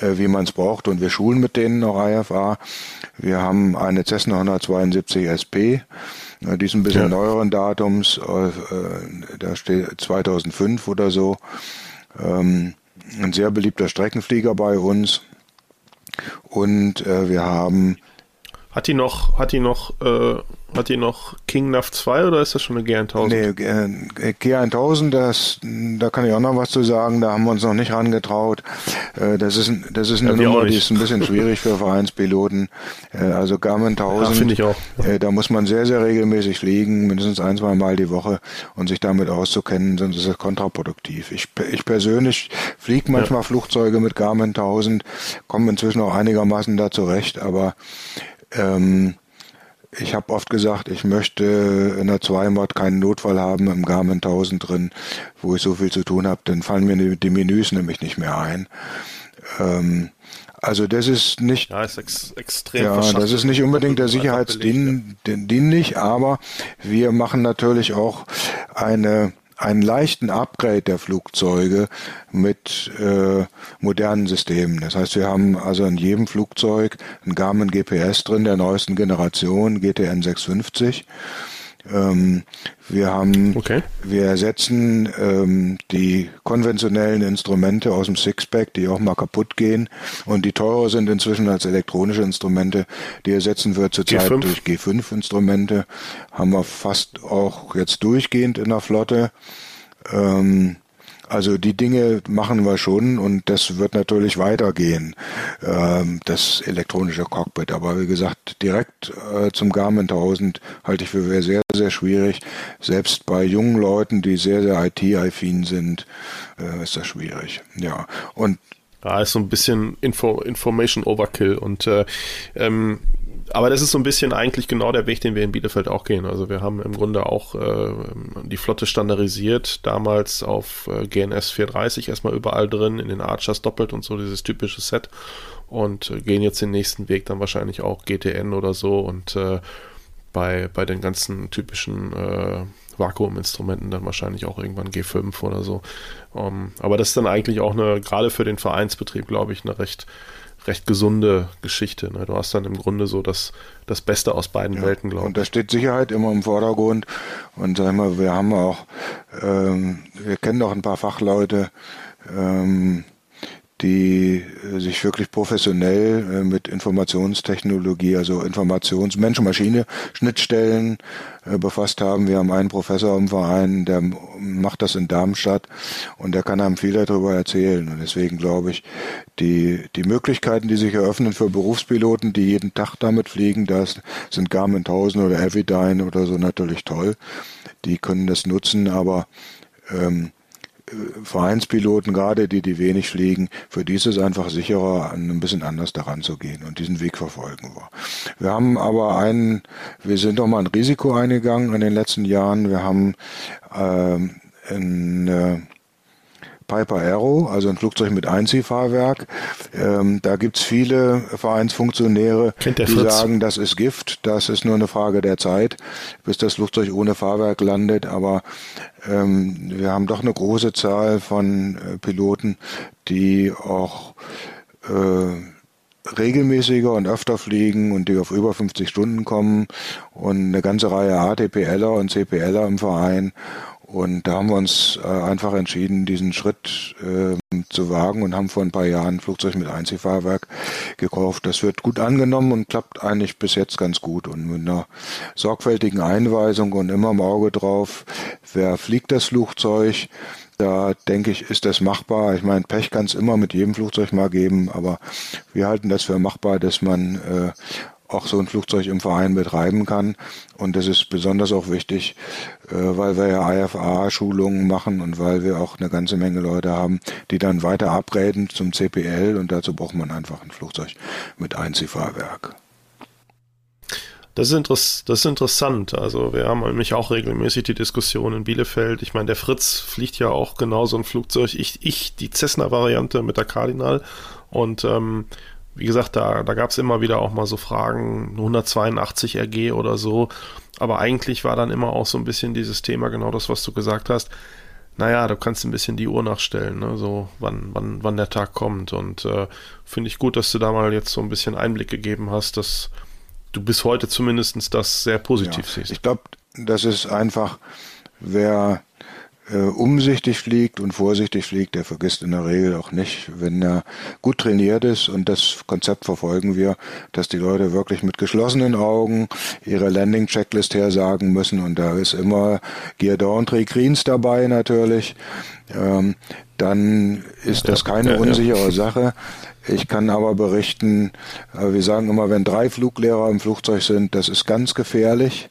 äh, wie man es braucht und wir schulen mit denen auch IFA. Wir haben eine Cessna 172 SP, die ist ein bisschen ja. neueren Datums, äh, da steht 2005 oder so. Ähm, ein sehr beliebter Streckenflieger bei uns. Und äh, wir haben. Hat die noch, hat die noch äh, hat die noch King Nav 2 oder ist das schon eine G1000? Nee, G1000, das, da kann ich auch noch was zu sagen, da haben wir uns noch nicht rangetraut. Äh, das ist, das ist eine ja, Nummer, die ist ein bisschen schwierig für Vereinspiloten. Äh, also Garmin 1000, ja, finde ich auch. Äh, da muss man sehr, sehr regelmäßig fliegen, mindestens ein, zwei Mal die Woche und sich damit auszukennen, sonst ist es kontraproduktiv. Ich, ich persönlich fliege manchmal ja. Flugzeuge mit Garmin 1000, komme inzwischen auch einigermaßen da zurecht, aber ähm, ich habe oft gesagt, ich möchte in der Zweimod keinen Notfall haben im Garmin 1000 drin, wo ich so viel zu tun habe, dann fallen mir die Menüs nämlich nicht mehr ein. Ähm, also das ist nicht, ja, ist ex extrem ja, das ist nicht unbedingt der Sicherheitsdienlich, aber wir machen natürlich auch eine einen leichten Upgrade der Flugzeuge mit äh, modernen Systemen. Das heißt, wir haben also in jedem Flugzeug ein Garmin GPS drin der neuesten Generation, GTN 650. Ähm, wir haben, okay. wir ersetzen ähm, die konventionellen Instrumente aus dem Sixpack, die auch mal kaputt gehen und die teurer sind inzwischen als elektronische Instrumente. Die ersetzen wir zurzeit G5. durch G5-Instrumente. Haben wir fast auch jetzt durchgehend in der Flotte. Ähm, also die Dinge machen wir schon und das wird natürlich weitergehen, ähm, das elektronische Cockpit. Aber wie gesagt, direkt äh, zum Garmin 1000 halte ich für sehr, sehr schwierig. Selbst bei jungen Leuten, die sehr, sehr IT-affin sind, äh, ist das schwierig. Ja, und ja, ist so ein bisschen Info, Information Overkill und äh, ähm, aber das ist so ein bisschen eigentlich genau der Weg, den wir in Bielefeld auch gehen. Also wir haben im Grunde auch äh, die Flotte standardisiert, damals auf äh, GNS 430 erstmal überall drin, in den Archers doppelt und so, dieses typische Set. Und äh, gehen jetzt den nächsten Weg dann wahrscheinlich auch GTN oder so und äh, bei, bei den ganzen typischen äh, Vakuuminstrumenten dann wahrscheinlich auch irgendwann G5 oder so. Um, ähm, aber das ist dann eigentlich auch eine, gerade für den Vereinsbetrieb, glaube ich, eine recht recht gesunde Geschichte. Ne? Du hast dann im Grunde so das, das Beste aus beiden ja, Welten, glaube ich. Und da steht Sicherheit immer im Vordergrund. Und sag mal, wir haben auch, ähm, wir kennen doch ein paar Fachleute, ähm, die äh, sich wirklich professionell äh, mit Informationstechnologie, also Informations-, Mensch-Maschine-Schnittstellen befasst haben. Wir haben einen Professor im Verein, der macht das in Darmstadt und der kann einem viel darüber erzählen. Und deswegen glaube ich, die, die Möglichkeiten, die sich eröffnen für Berufspiloten, die jeden Tag damit fliegen, das sind Garmin 1000 oder Evidyne oder so natürlich toll. Die können das nutzen, aber ähm, Vereinspiloten, gerade die, die wenig fliegen, für die ist es einfach sicherer, ein bisschen anders daran zu gehen und diesen Weg verfolgen wir. Wir haben aber einen, wir sind doch mal ein Risiko eingegangen in den letzten Jahren. Wir haben ähm, in, äh, Piper Aero, also ein Flugzeug mit Einziehfahrwerk. Ähm, da gibt's viele Vereinsfunktionäre, die Fritz. sagen, das ist Gift, das ist nur eine Frage der Zeit, bis das Flugzeug ohne Fahrwerk landet. Aber ähm, wir haben doch eine große Zahl von äh, Piloten, die auch äh, regelmäßiger und öfter fliegen und die auf über 50 Stunden kommen und eine ganze Reihe ATPLer und CPLer im Verein und da haben wir uns äh, einfach entschieden, diesen Schritt äh, zu wagen und haben vor ein paar Jahren ein Flugzeug mit Einziehfahrwerk gekauft. Das wird gut angenommen und klappt eigentlich bis jetzt ganz gut. Und mit einer sorgfältigen Einweisung und immer im Auge drauf, wer fliegt das Flugzeug, da denke ich, ist das machbar. Ich meine, Pech kann es immer mit jedem Flugzeug mal geben, aber wir halten das für machbar, dass man äh, auch so ein Flugzeug im Verein betreiben kann. Und das ist besonders auch wichtig, äh, weil wir ja IFA-Schulungen machen und weil wir auch eine ganze Menge Leute haben, die dann weiter abreden zum CPL und dazu braucht man einfach ein Flugzeug mit Einziehfahrwerk. Das ist, das ist interessant. Also wir haben nämlich auch regelmäßig die Diskussion in Bielefeld. Ich meine, der Fritz fliegt ja auch genauso ein Flugzeug. Ich, ich die Cessna-Variante mit der Cardinal. Und ähm, wie gesagt, da, da gab es immer wieder auch mal so Fragen, 182 RG oder so. Aber eigentlich war dann immer auch so ein bisschen dieses Thema, genau das, was du gesagt hast. Naja, du kannst ein bisschen die Uhr nachstellen, ne? so wann, wann, wann der Tag kommt. Und äh, finde ich gut, dass du da mal jetzt so ein bisschen Einblick gegeben hast, dass du bis heute zumindest das sehr positiv ja, siehst. Ich glaube, das ist einfach, wer äh, umsichtig fliegt und vorsichtig fliegt, der vergisst in der Regel auch nicht, wenn er gut trainiert ist und das Konzept verfolgen wir, dass die Leute wirklich mit geschlossenen Augen ihre Landing-Checklist hersagen müssen und da ist immer Gear Down Three Greens dabei natürlich. Ähm, dann ist das keine unsichere Sache. Ich kann aber berichten, äh, wir sagen immer, wenn drei Fluglehrer im Flugzeug sind, das ist ganz gefährlich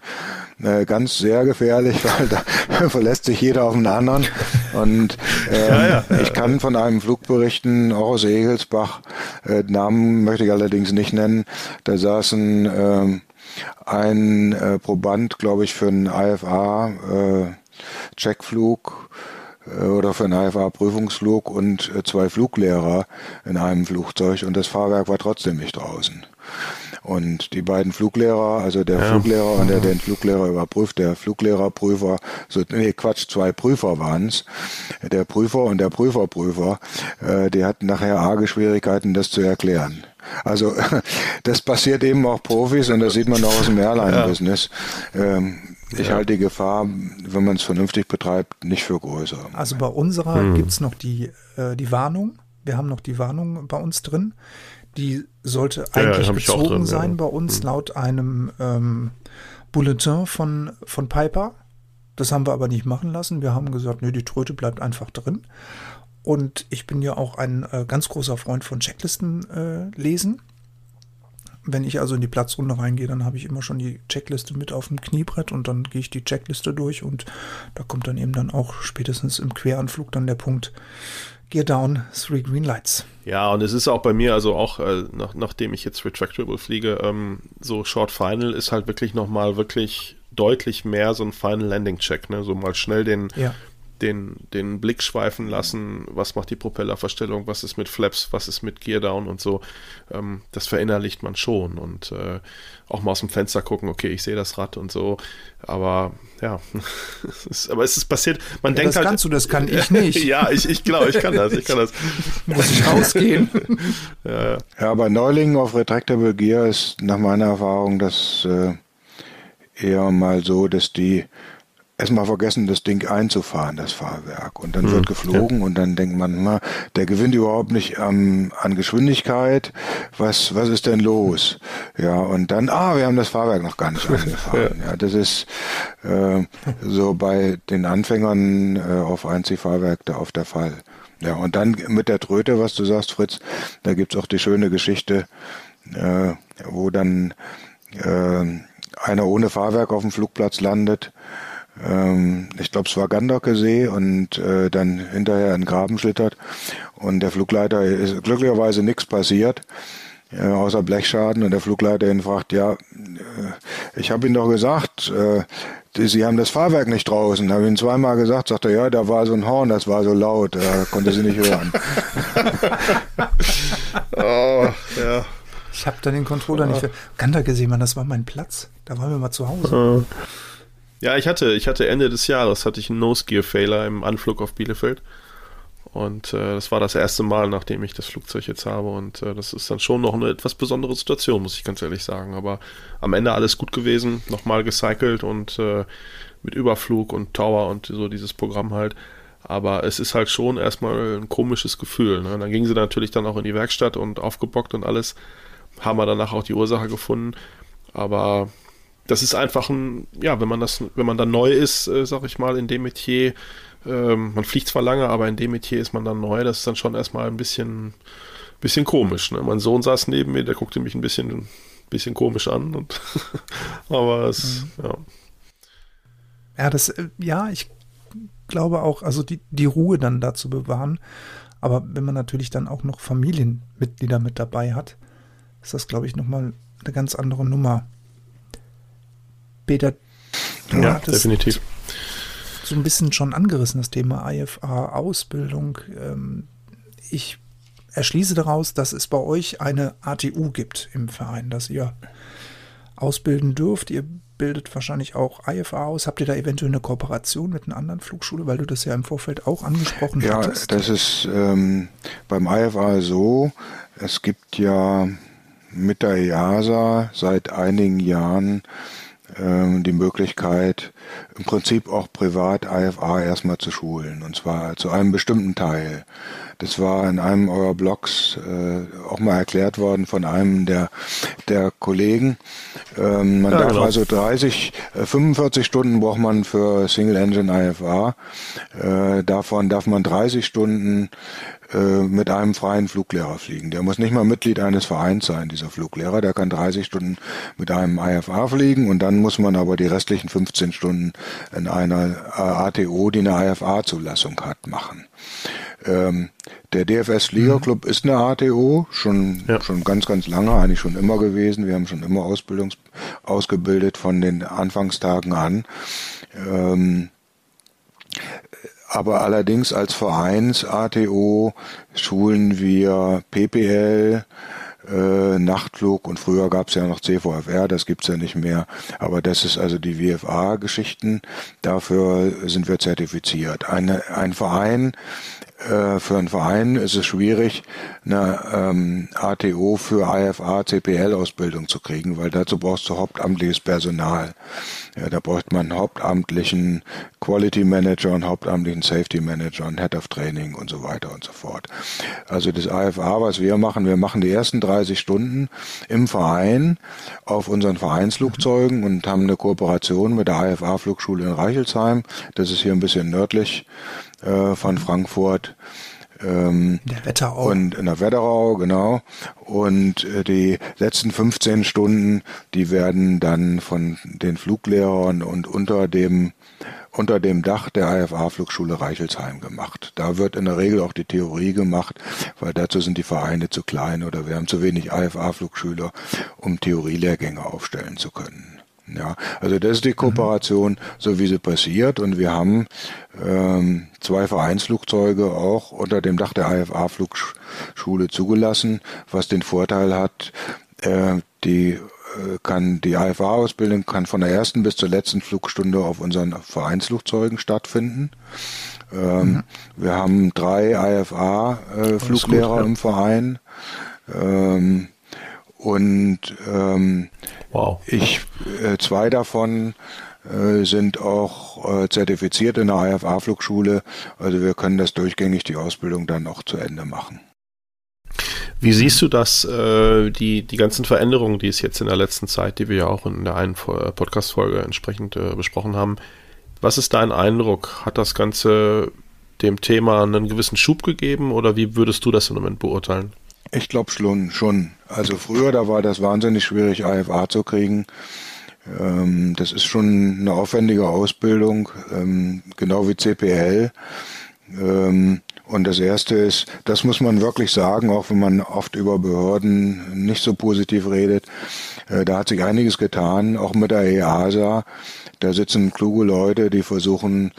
äh, ganz sehr gefährlich, weil da verlässt sich jeder auf den anderen. Und ähm, ja, ja. ich kann von einem Flug berichten, auch aus Egelsbach, äh, Namen möchte ich allerdings nicht nennen, da saßen äh, ein äh, Proband, glaube ich, für einen IFA äh, äh, oder für einen IFA-Prüfungsflug und zwei Fluglehrer in einem Flugzeug und das Fahrwerk war trotzdem nicht draußen. Und die beiden Fluglehrer, also der ja. Fluglehrer und der den Fluglehrer überprüft, der Fluglehrerprüfer, so, nee, Quatsch, zwei Prüfer waren's. Der Prüfer und der Prüferprüfer, äh, die hatten nachher arge Schwierigkeiten, das zu erklären. Also das passiert eben auch Profis und das sieht man auch aus dem Airline-Business. Ähm, ich ja. halte die Gefahr, wenn man es vernünftig betreibt, nicht für größer. Also bei unserer hm. gibt's noch die, äh, die Warnung. Wir haben noch die Warnung bei uns drin. Die sollte eigentlich ja, bezogen drin, sein ja. bei uns mhm. laut einem ähm, Bulletin von, von Piper. Das haben wir aber nicht machen lassen. Wir haben gesagt, nö, die Tröte bleibt einfach drin. Und ich bin ja auch ein äh, ganz großer Freund von Checklisten äh, lesen. Wenn ich also in die Platzrunde reingehe, dann habe ich immer schon die Checkliste mit auf dem Kniebrett und dann gehe ich die Checkliste durch und da kommt dann eben dann auch spätestens im Queranflug dann der Punkt, Gear Down, Three Green Lights. Ja, und es ist auch bei mir, also auch äh, nach, nachdem ich jetzt Retractable fliege, ähm, so Short Final ist halt wirklich nochmal wirklich deutlich mehr so ein Final Landing Check, ne? So mal schnell den, ja den, den Blick schweifen lassen, was macht die Propellerverstellung, was ist mit Flaps, was ist mit Geardown und so. Ähm, das verinnerlicht man schon und äh, auch mal aus dem Fenster gucken, okay, ich sehe das Rad und so. Aber ja, es ist, aber es ist passiert, man ja, denkt das halt. Das kannst du, das kann ich nicht. ja, ich, ich glaube, ich kann das, ich kann das. Muss ich rausgehen. ja, ja. ja, bei Neulingen auf Retractable Gear ist nach meiner Erfahrung das äh, eher mal so, dass die erstmal vergessen, das Ding einzufahren, das Fahrwerk. Und dann mhm, wird geflogen ja. und dann denkt man, na, der gewinnt überhaupt nicht ähm, an Geschwindigkeit. Was, was ist denn los? Ja, und dann, ah, wir haben das Fahrwerk noch gar nicht angefahren. ja. ja, das ist äh, so bei den Anfängern äh, auf Einziehfahrwerk da auf der Fall. Ja, und dann mit der Tröte, was du sagst, Fritz, da gibt's auch die schöne Geschichte, äh, wo dann äh, einer ohne Fahrwerk auf dem Flugplatz landet ähm, ich glaube, es war Gandocke und äh, dann hinterher in Graben schlittert. Und der Flugleiter ist glücklicherweise nichts passiert. Äh, außer Blechschaden und der Flugleiter ihn fragt, ja, äh, ich habe Ihnen doch gesagt, äh, Sie haben das Fahrwerk nicht draußen. Habe ihn zweimal gesagt, sagt er, ja, da war so ein Horn, das war so laut, er konnte sie nicht hören. oh, ja. Ich habe dann den Controller oh. nicht für Gander gesehen, man, das war mein Platz. Da waren wir mal zu Hause. Ja, ich hatte, ich hatte Ende des Jahres hatte ich einen Nose-Gear-Failer im Anflug auf Bielefeld. Und äh, das war das erste Mal, nachdem ich das Flugzeug jetzt habe. Und äh, das ist dann schon noch eine etwas besondere Situation, muss ich ganz ehrlich sagen. Aber am Ende alles gut gewesen, nochmal gecycelt und äh, mit Überflug und Tower und so dieses Programm halt. Aber es ist halt schon erstmal ein komisches Gefühl. Ne? Dann gingen sie natürlich dann auch in die Werkstatt und aufgebockt und alles. Haben wir danach auch die Ursache gefunden. Aber das ist einfach ein, ja, wenn man das, wenn man dann neu ist, äh, sag ich mal, in dem Metier, ähm, man fliegt zwar lange, aber in dem Metier ist man dann neu. Das ist dann schon erstmal ein bisschen, bisschen komisch. Ne? Mein Sohn saß neben mir, der guckte mich ein bisschen, bisschen komisch an. Und aber es, mhm. ja. Ja, das, äh, ja, ich glaube auch, also die, die Ruhe dann da zu bewahren. Aber wenn man natürlich dann auch noch Familienmitglieder mit dabei hat, ist das, glaube ich, nochmal eine ganz andere Nummer. Peter, du ja, definitiv so ein bisschen schon angerissen, das Thema IFA-Ausbildung. Ähm, ich erschließe daraus, dass es bei euch eine ATU gibt im Verein, dass ihr ausbilden dürft. Ihr bildet wahrscheinlich auch IFA aus. Habt ihr da eventuell eine Kooperation mit einer anderen Flugschule, weil du das ja im Vorfeld auch angesprochen ja, hattest? Ja, das ist ähm, beim IFA so, es gibt ja mit der EASA seit einigen Jahren die Möglichkeit, im Prinzip auch privat IFA erstmal zu schulen, und zwar zu einem bestimmten Teil. Das war in einem eurer Blogs äh, auch mal erklärt worden von einem der, der Kollegen. Ähm, man ja, darf genau. also 30, äh, 45 Stunden braucht man für Single Engine IFA. Äh, davon darf man 30 Stunden äh, mit einem freien Fluglehrer fliegen. Der muss nicht mal Mitglied eines Vereins sein, dieser Fluglehrer. Der kann 30 Stunden mit einem IFA fliegen und dann muss man aber die restlichen 15 Stunden in einer äh, ATO, die eine IFA-Zulassung hat, machen. Ähm, der DFS Liga Club mhm. ist eine ATO, schon, ja. schon ganz, ganz lange, eigentlich schon immer gewesen. Wir haben schon immer Ausbildungs ausgebildet von den Anfangstagen an. Ähm, aber allerdings als Vereins-ATO schulen wir PPL, äh, Nachtflug und früher gab es ja noch CVFR, das gibt's ja nicht mehr. Aber das ist also die WFA-Geschichten. Dafür sind wir zertifiziert. Eine, ein Verein äh, für einen Verein ist es schwierig, eine ähm, ATO für IFA CPL Ausbildung zu kriegen, weil dazu brauchst du hauptamtliches Personal. Ja, da braucht man einen hauptamtlichen Quality Manager und hauptamtlichen Safety Manager und Head of Training und so weiter und so fort. Also das IFA, was wir machen, wir machen die ersten 30 Stunden im Verein auf unseren Vereinsflugzeugen und haben eine Kooperation mit der IFA Flugschule in Reichelsheim. Das ist hier ein bisschen nördlich äh, von Frankfurt. Ähm, der Wetterau. Und in der Wetterau, genau. Und äh, die letzten 15 Stunden, die werden dann von den Fluglehrern und unter dem unter dem Dach der IFA-Flugschule Reichelsheim gemacht. Da wird in der Regel auch die Theorie gemacht, weil dazu sind die Vereine zu klein oder wir haben zu wenig IFA-Flugschüler, um Theorielehrgänge aufstellen zu können. Ja, also das ist die Kooperation, mhm. so wie sie passiert. Und wir haben ähm, zwei Vereinsflugzeuge auch unter dem Dach der IFA-Flugschule zugelassen, was den Vorteil hat, äh, die äh, kann die IFA-Ausbildung kann von der ersten bis zur letzten Flugstunde auf unseren Vereinsflugzeugen stattfinden. Ähm, mhm. Wir haben drei IFA-Fluglehrer äh, im Verein. Ähm, und ähm, wow. ich äh, zwei davon äh, sind auch äh, zertifiziert in der IFA-Flugschule. Also wir können das durchgängig die Ausbildung dann auch zu Ende machen. Wie siehst du das, äh, die, die ganzen Veränderungen, die es jetzt in der letzten Zeit, die wir ja auch in der einen Podcast-Folge entsprechend äh, besprochen haben, was ist dein Eindruck? Hat das Ganze dem Thema einen gewissen Schub gegeben oder wie würdest du das im Moment beurteilen? Ich glaube schon, schon. Also früher, da war das wahnsinnig schwierig, AFA zu kriegen. Ähm, das ist schon eine aufwendige Ausbildung, ähm, genau wie CPL. Ähm, und das Erste ist, das muss man wirklich sagen, auch wenn man oft über Behörden nicht so positiv redet, äh, da hat sich einiges getan, auch mit der EASA. Da sitzen kluge Leute, die versuchen,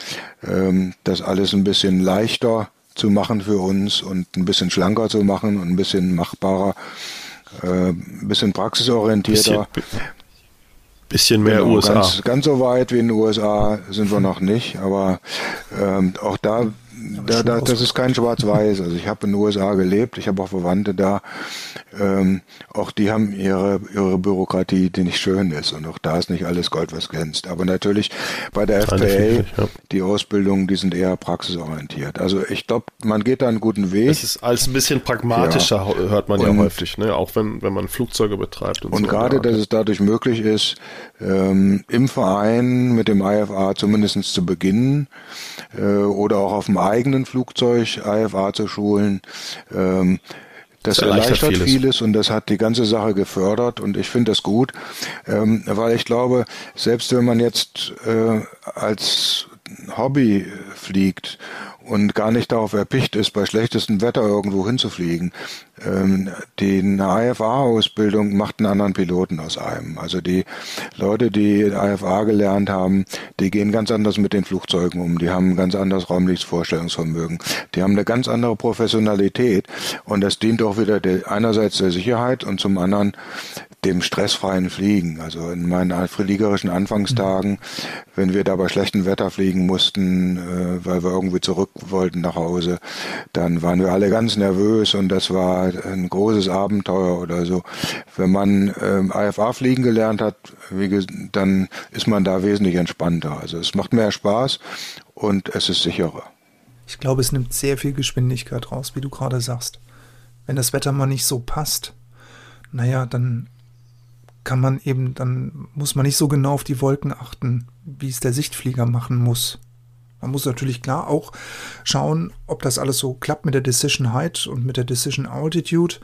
ähm, das alles ein bisschen leichter zu machen für uns und ein bisschen schlanker zu machen und ein bisschen machbarer, äh, ein bisschen praxisorientierter. Bisschen, bisschen mehr genau, USA. Ganz, ganz so weit wie in den USA sind wir noch nicht, aber ähm, auch da da, da, das ist kein Schwarz-Weiß. Also ich habe in den USA gelebt, ich habe auch Verwandte da. Ähm, auch die haben ihre, ihre Bürokratie, die nicht schön ist. Und auch da ist nicht alles Gold, was glänzt. Aber natürlich bei der FPA, ja. die Ausbildungen, die sind eher praxisorientiert. Also ich glaube, man geht da einen guten Weg. Es ist alles ein bisschen pragmatischer, ja. hört man und, ja häufig, ne? auch wenn, wenn man Flugzeuge betreibt. Und, und so gerade, dass es dadurch möglich ist, ähm, im Verein mit dem IFA zumindest zu beginnen äh, oder auch auf dem eigenen Flugzeug IFA zu schulen. Ähm, das, das erleichtert, erleichtert vieles. vieles. und das hat die ganze Sache gefördert und ich finde das gut, ähm, weil ich glaube, selbst wenn man jetzt äh, als Hobby fliegt und gar nicht darauf erpicht ist, bei schlechtestem Wetter irgendwo hinzufliegen. Ähm, die IFA-Ausbildung macht einen anderen Piloten aus einem. Also die Leute, die IFA gelernt haben, die gehen ganz anders mit den Flugzeugen um. Die haben ein ganz anderes räumliches Vorstellungsvermögen. Die haben eine ganz andere Professionalität und das dient auch wieder der, einerseits der Sicherheit und zum anderen dem stressfreien Fliegen. Also in meinen fliegerischen Anfangstagen, wenn wir da bei schlechtem Wetter fliegen mussten, äh, weil wir irgendwie zurück wollten nach Hause, dann waren wir alle ganz nervös und das war ein großes Abenteuer oder so. Wenn man ähm, IFA fliegen gelernt hat, wie, dann ist man da wesentlich entspannter. Also es macht mehr Spaß und es ist sicherer. Ich glaube, es nimmt sehr viel Geschwindigkeit raus, wie du gerade sagst. Wenn das Wetter mal nicht so passt, naja, dann kann man eben, dann muss man nicht so genau auf die Wolken achten, wie es der Sichtflieger machen muss. Man muss natürlich klar auch schauen, ob das alles so klappt mit der Decision Height und mit der Decision Altitude.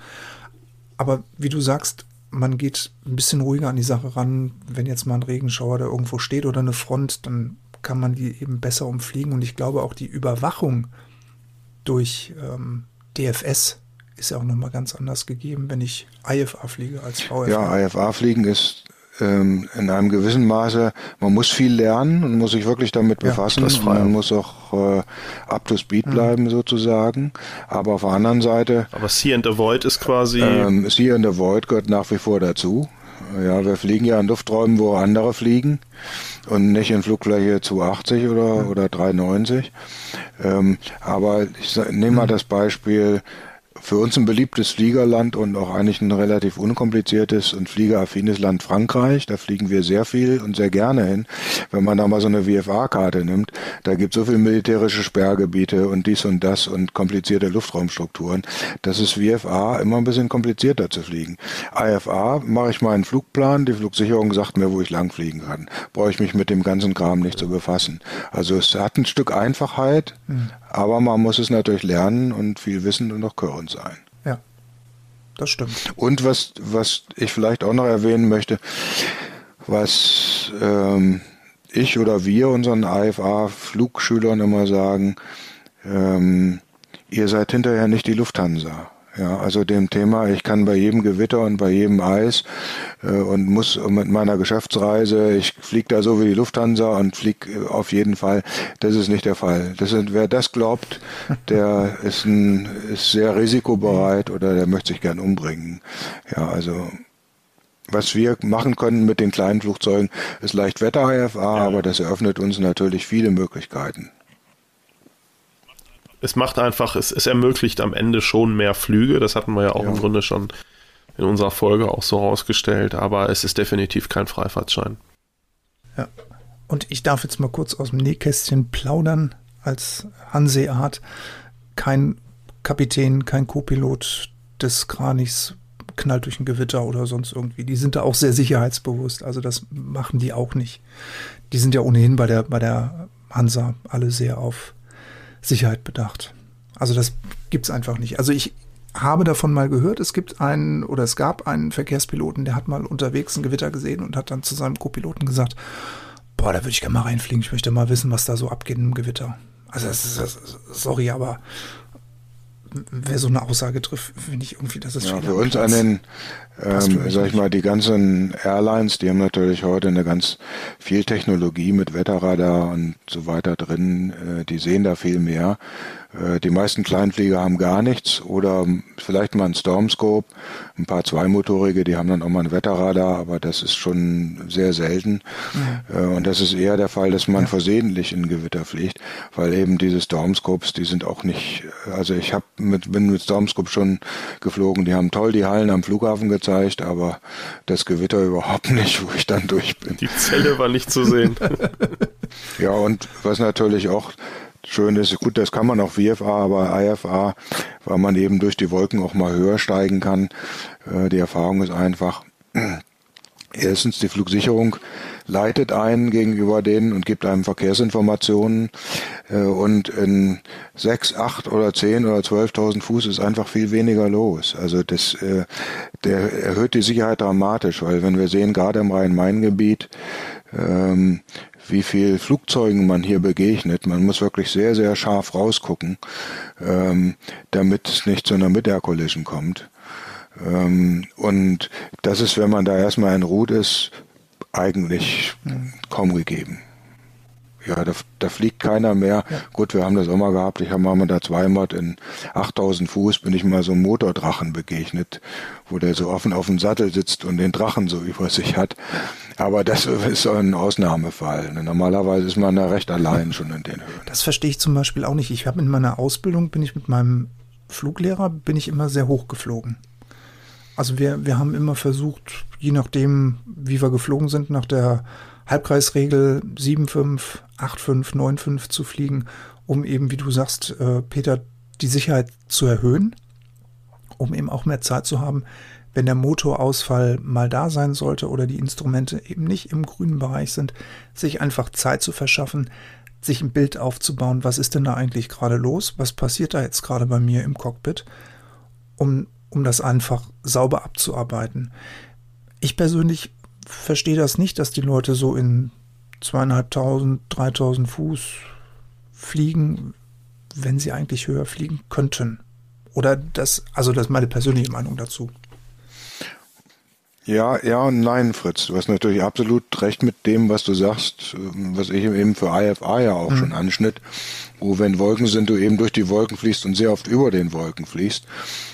Aber wie du sagst, man geht ein bisschen ruhiger an die Sache ran. Wenn jetzt mal ein Regenschauer da irgendwo steht oder eine Front, dann kann man die eben besser umfliegen. Und ich glaube auch die Überwachung durch ähm, DFS ist ja auch nochmal ganz anders gegeben, wenn ich IFA fliege als VFA. Ja, IFA fliegen ist ähm, in einem gewissen Maße, man muss viel lernen und muss sich wirklich damit befassen. Ja, man muss auch äh, up to speed mhm. bleiben mhm. sozusagen. Aber auf der anderen Seite. Aber See and Avoid ist quasi. Ähm, See and Avoid gehört nach wie vor dazu. Ja, wir fliegen ja in Lufträumen, wo andere fliegen und nicht in Flugfläche 280 oder, mhm. oder 390. Ähm, aber ich nehme mal mhm. das Beispiel, für uns ein beliebtes Fliegerland und auch eigentlich ein relativ unkompliziertes und fliegeraffines Land Frankreich. Da fliegen wir sehr viel und sehr gerne hin. Wenn man da mal so eine VFA-Karte nimmt, da gibt es so viele militärische Sperrgebiete und dies und das und komplizierte Luftraumstrukturen. Das ist VFA immer ein bisschen komplizierter zu fliegen. IFA mache ich meinen Flugplan, die Flugsicherung sagt mir, wo ich lang fliegen kann. Brauche ich mich mit dem ganzen Kram nicht zu befassen. Also es hat ein Stück Einfachheit, mhm. Aber man muss es natürlich lernen und viel wissen und auch können sein. Ja, das stimmt. Und was, was ich vielleicht auch noch erwähnen möchte, was ähm, ich oder wir unseren AFA-Flugschülern immer sagen, ähm, ihr seid hinterher nicht die Lufthansa. Ja, also dem Thema, ich kann bei jedem Gewitter und bei jedem Eis äh, und muss mit meiner Geschäftsreise, ich fliege da so wie die Lufthansa und fliege äh, auf jeden Fall. Das ist nicht der Fall. Das sind, wer das glaubt, der ist, ein, ist sehr risikobereit oder der möchte sich gern umbringen. Ja, also was wir machen können mit den kleinen Flugzeugen, ist leicht Wetter-IFA, ja. aber das eröffnet uns natürlich viele Möglichkeiten es macht einfach, es, es ermöglicht am Ende schon mehr Flüge. Das hatten wir ja auch ja. im Grunde schon in unserer Folge auch so rausgestellt, aber es ist definitiv kein Freifahrtschein. Ja. Und ich darf jetzt mal kurz aus dem Nähkästchen plaudern als Hanseat. Kein Kapitän, kein Co-Pilot des Kranichs knallt durch ein Gewitter oder sonst irgendwie. Die sind da auch sehr sicherheitsbewusst. Also das machen die auch nicht. Die sind ja ohnehin bei der, bei der Hansa alle sehr auf Sicherheit bedacht. Also das gibt es einfach nicht. Also ich habe davon mal gehört, es gibt einen oder es gab einen Verkehrspiloten, der hat mal unterwegs ein Gewitter gesehen und hat dann zu seinem Co-Piloten gesagt, boah, da würde ich gerne mal reinfliegen, ich möchte mal wissen, was da so abgeht im Gewitter. Also das ist, sorry, aber wer so eine Aussage trifft, finde ich irgendwie, das ist ja, für uns an den, ähm, sag ich mal, die ganzen Airlines, die haben natürlich heute eine ganz viel Technologie mit Wetterradar und so weiter drin. Äh, die sehen da viel mehr. Äh, die meisten Kleinflieger haben gar nichts oder vielleicht mal ein Stormscope. Ein paar Zweimotorige, die haben dann auch mal ein Wetterradar, aber das ist schon sehr selten. Mhm. Und das ist eher der Fall, dass man ja. versehentlich in Gewitter fliegt, weil eben diese Stormscopes, die sind auch nicht, also ich hab mit, bin mit Stormscope schon geflogen, die haben toll die Hallen am Flughafen gezeigt, aber das Gewitter überhaupt nicht, wo ich dann durch bin. Die Zelle war nicht zu sehen. ja, und was natürlich auch schön ist, gut, das kann man auch VFA, aber IFA, weil man eben durch die Wolken auch mal höher steigen kann. Äh, die Erfahrung ist einfach, erstens die Flugsicherung leitet ein gegenüber denen und gibt einem Verkehrsinformationen äh, und in sechs, acht oder zehn oder zwölftausend Fuß ist einfach viel weniger los. Also das, äh, der erhöht die Sicherheit dramatisch, weil wenn wir sehen, gerade im Rhein-Main-Gebiet, ähm, wie viel Flugzeugen man hier begegnet. Man muss wirklich sehr, sehr scharf rausgucken, ähm, damit es nicht zu einer Mid-Air-Collision kommt. Ähm, und das ist, wenn man da erstmal in Route ist, eigentlich kaum gegeben. Ja, da, da fliegt keiner mehr. Ja. Gut, wir haben das auch mal gehabt. Ich habe mal da zweimal in 8000 Fuß bin ich mal so einem Motordrachen begegnet, wo der so offen auf dem Sattel sitzt und den Drachen so über sich hat. Aber das ist so ein Ausnahmefall. Normalerweise ist man da recht allein schon in den Höhen. Das verstehe ich zum Beispiel auch nicht. Ich habe in meiner Ausbildung bin ich mit meinem Fluglehrer bin ich immer sehr hoch geflogen. Also wir, wir haben immer versucht, je nachdem, wie wir geflogen sind, nach der Halbkreisregel 7,5, 8,5, 9,5 zu fliegen, um eben, wie du sagst, äh, Peter, die Sicherheit zu erhöhen, um eben auch mehr Zeit zu haben, wenn der Motorausfall mal da sein sollte oder die Instrumente eben nicht im grünen Bereich sind, sich einfach Zeit zu verschaffen, sich ein Bild aufzubauen, was ist denn da eigentlich gerade los, was passiert da jetzt gerade bei mir im Cockpit, um um das einfach sauber abzuarbeiten. Ich persönlich verstehe das nicht, dass die Leute so in zweieinhalbtausend, dreitausend Fuß fliegen, wenn sie eigentlich höher fliegen könnten. Oder das, also das ist meine persönliche Meinung dazu. Ja, ja und nein, Fritz. Du hast natürlich absolut recht mit dem, was du sagst, was ich eben für IFA ja auch mhm. schon anschnitt, wo wenn Wolken sind, du eben durch die Wolken fließt und sehr oft über den Wolken fließt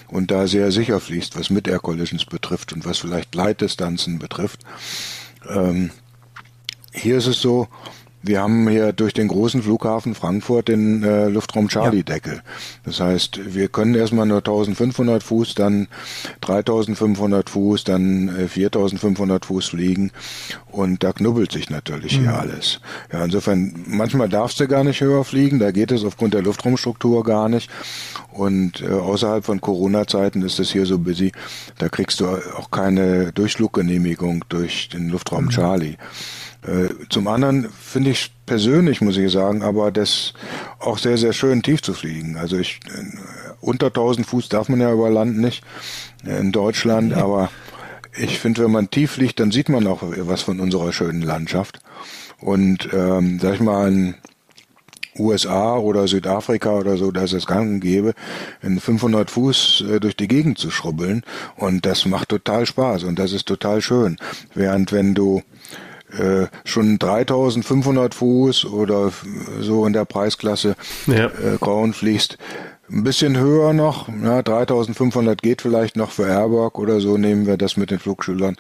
und da sehr sicher fließt, was mit Air Collisions betrifft und was vielleicht Leitdistanzen betrifft. Ähm, hier ist es so, wir haben hier durch den großen Flughafen Frankfurt den äh, Luftraum Charlie-Deckel. Ja. Das heißt, wir können erstmal nur 1500 Fuß, dann 3500 Fuß, dann äh, 4500 Fuß fliegen und da knubbelt sich natürlich mhm. hier alles. Ja, insofern, manchmal darfst du gar nicht höher fliegen, da geht es aufgrund der Luftraumstruktur gar nicht. Und äh, außerhalb von Corona-Zeiten ist es hier so busy, da kriegst du auch keine Durchfluggenehmigung durch den Luftraum mhm. Charlie. Äh, zum anderen finde ich persönlich, muss ich sagen, aber das auch sehr, sehr schön tief zu fliegen. Also ich, äh, unter 1000 Fuß darf man ja über Land nicht äh, in Deutschland, aber ich finde, wenn man tief fliegt, dann sieht man auch was von unserer schönen Landschaft. Und ähm, sag ich mal, in USA oder Südafrika oder so, da ist es gang gäbe, in 500 Fuß äh, durch die Gegend zu schrubbeln. Und das macht total Spaß und das ist total schön. Während wenn du äh, schon 3500 Fuß oder so in der Preisklasse ja. äh, Grauen fliegst. Ein bisschen höher noch, ja, 3500 geht vielleicht noch für Airburg oder so, nehmen wir das mit den Flugschülern.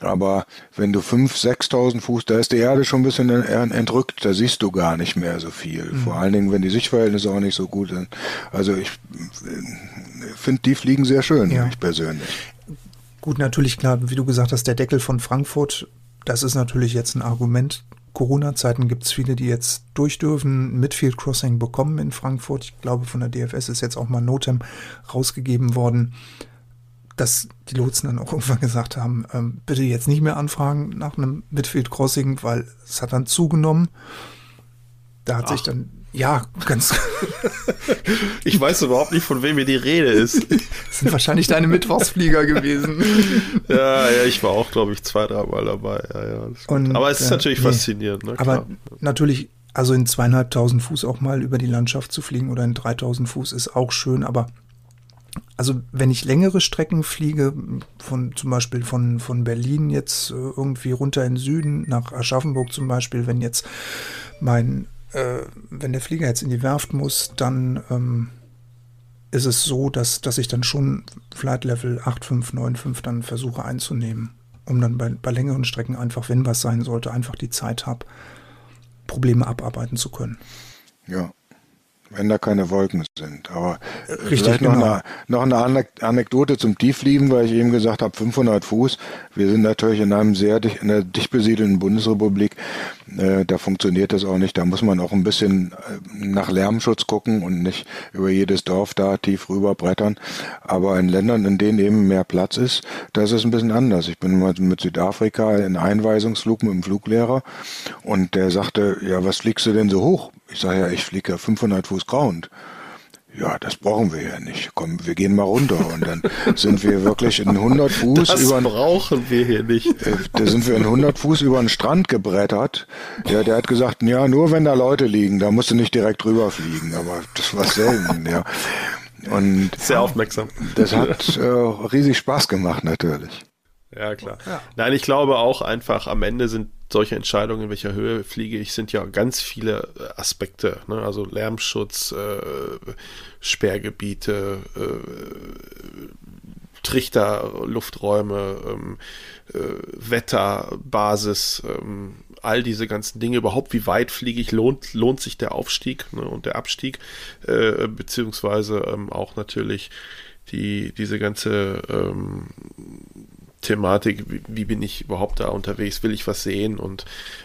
Aber wenn du 5.000, 6.000 Fuß, da ist die Erde schon ein bisschen entrückt, da siehst du gar nicht mehr so viel. Mhm. Vor allen Dingen, wenn die Sichtverhältnisse auch nicht so gut sind. Also ich äh, finde die Fliegen sehr schön, ja. ich persönlich. Gut, natürlich klar, wie du gesagt hast, der Deckel von Frankfurt das ist natürlich jetzt ein Argument. Corona-Zeiten gibt es viele, die jetzt durch dürfen, Midfield Crossing bekommen in Frankfurt. Ich glaube, von der DFS ist jetzt auch mal Notem rausgegeben worden, dass die Lotsen dann auch irgendwann gesagt haben, ähm, bitte jetzt nicht mehr anfragen nach einem Midfield Crossing, weil es hat dann zugenommen. Da hat Ach. sich dann Ja, ganz. ich weiß überhaupt nicht, von wem hier die Rede ist. Das sind wahrscheinlich deine Mittwochsflieger gewesen. ja, ja, ich war auch, glaube ich, zwei, dreimal dabei. Ja, ja, Und, aber es ist äh, natürlich nee, faszinierend. Ne? Aber natürlich, also in zweieinhalbtausend Fuß auch mal über die Landschaft zu fliegen oder in 3000 Fuß ist auch schön, aber also wenn ich längere Strecken fliege, von zum Beispiel von, von Berlin jetzt äh, irgendwie runter in den Süden, nach Aschaffenburg zum Beispiel, wenn jetzt mein äh, wenn der Flieger jetzt in die Werft muss, dann ähm, ist es so, dass, dass ich dann schon Flight Level 8595 dann versuche einzunehmen, um dann bei, bei längeren Strecken einfach, wenn was sein sollte, einfach die Zeit habe, Probleme abarbeiten zu können. Ja wenn da keine Wolken sind. Aber Richtig, vielleicht noch, genau. eine, noch eine Anekdote zum Tieflieben, weil ich eben gesagt habe, 500 Fuß. Wir sind natürlich in einem sehr dicht, in einer dicht besiedelten Bundesrepublik. Äh, da funktioniert das auch nicht. Da muss man auch ein bisschen äh, nach Lärmschutz gucken und nicht über jedes Dorf da tief rüber brettern. Aber in Ländern, in denen eben mehr Platz ist, da ist es ein bisschen anders. Ich bin mal mit Südafrika in Einweisungsflug mit dem Fluglehrer und der sagte, ja, was fliegst du denn so hoch? Ich sage ja, ich fliege 500 Fuß Ground. Ja, das brauchen wir ja nicht. Komm, wir gehen mal runter und dann sind wir wirklich in 100 Fuß das über. Das brauchen wir hier nicht. Äh, da sind wir in 100 Fuß über den Strand gebrettert. Ja, der hat gesagt, ja, nur wenn da Leute liegen, da musst du nicht direkt rüberfliegen. Aber das war selten, ja. Und sehr aufmerksam. Das hat äh, riesig Spaß gemacht natürlich. Ja, klar. Ja. Nein, ich glaube auch einfach, am Ende sind solche Entscheidungen, in welcher Höhe fliege ich, sind ja ganz viele äh, Aspekte. Ne? Also Lärmschutz, äh, Sperrgebiete, äh, Trichter, Lufträume, ähm, äh, Wetter, Basis, ähm, all diese ganzen Dinge, überhaupt wie weit fliege ich, lohnt, lohnt sich der Aufstieg ne, und der Abstieg, äh, beziehungsweise ähm, auch natürlich die, diese ganze ähm, Thematik, wie, wie, bin ich überhaupt da unterwegs, will ich was sehen und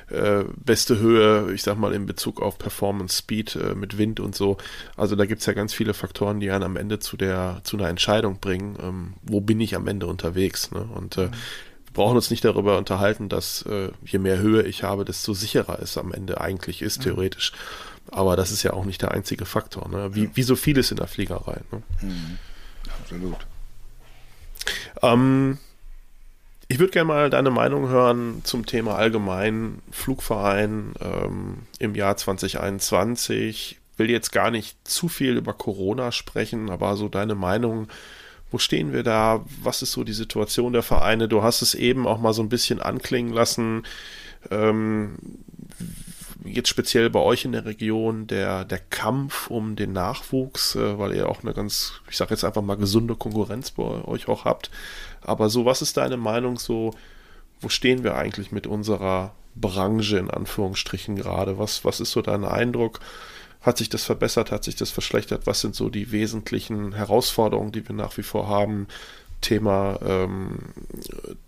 äh, beste Höhe, ich sag mal in Bezug auf Performance, Speed äh, mit Wind und so. Also da gibt es ja ganz viele Faktoren, die einen am Ende zu der zu einer Entscheidung bringen, ähm, wo bin ich am Ende unterwegs. Ne? Und äh, wir brauchen uns nicht darüber unterhalten, dass äh, je mehr Höhe ich habe, desto sicherer es am Ende eigentlich ist, theoretisch. Aber das ist ja auch nicht der einzige Faktor, ne? wie, wie so vieles in der Fliegerei. Ne? Mhm. Absolut. Ähm, ich würde gerne mal deine Meinung hören zum Thema allgemein Flugverein ähm, im Jahr 2021. Will jetzt gar nicht zu viel über Corona sprechen, aber so deine Meinung. Wo stehen wir da? Was ist so die Situation der Vereine? Du hast es eben auch mal so ein bisschen anklingen lassen. Ähm, jetzt speziell bei euch in der Region der, der Kampf um den Nachwuchs, äh, weil ihr auch eine ganz, ich sage jetzt einfach mal gesunde Konkurrenz bei euch auch habt. Aber so, was ist deine Meinung so, wo stehen wir eigentlich mit unserer Branche in Anführungsstrichen gerade? Was, was ist so dein Eindruck? Hat sich das verbessert? Hat sich das verschlechtert? Was sind so die wesentlichen Herausforderungen, die wir nach wie vor haben? Thema ähm,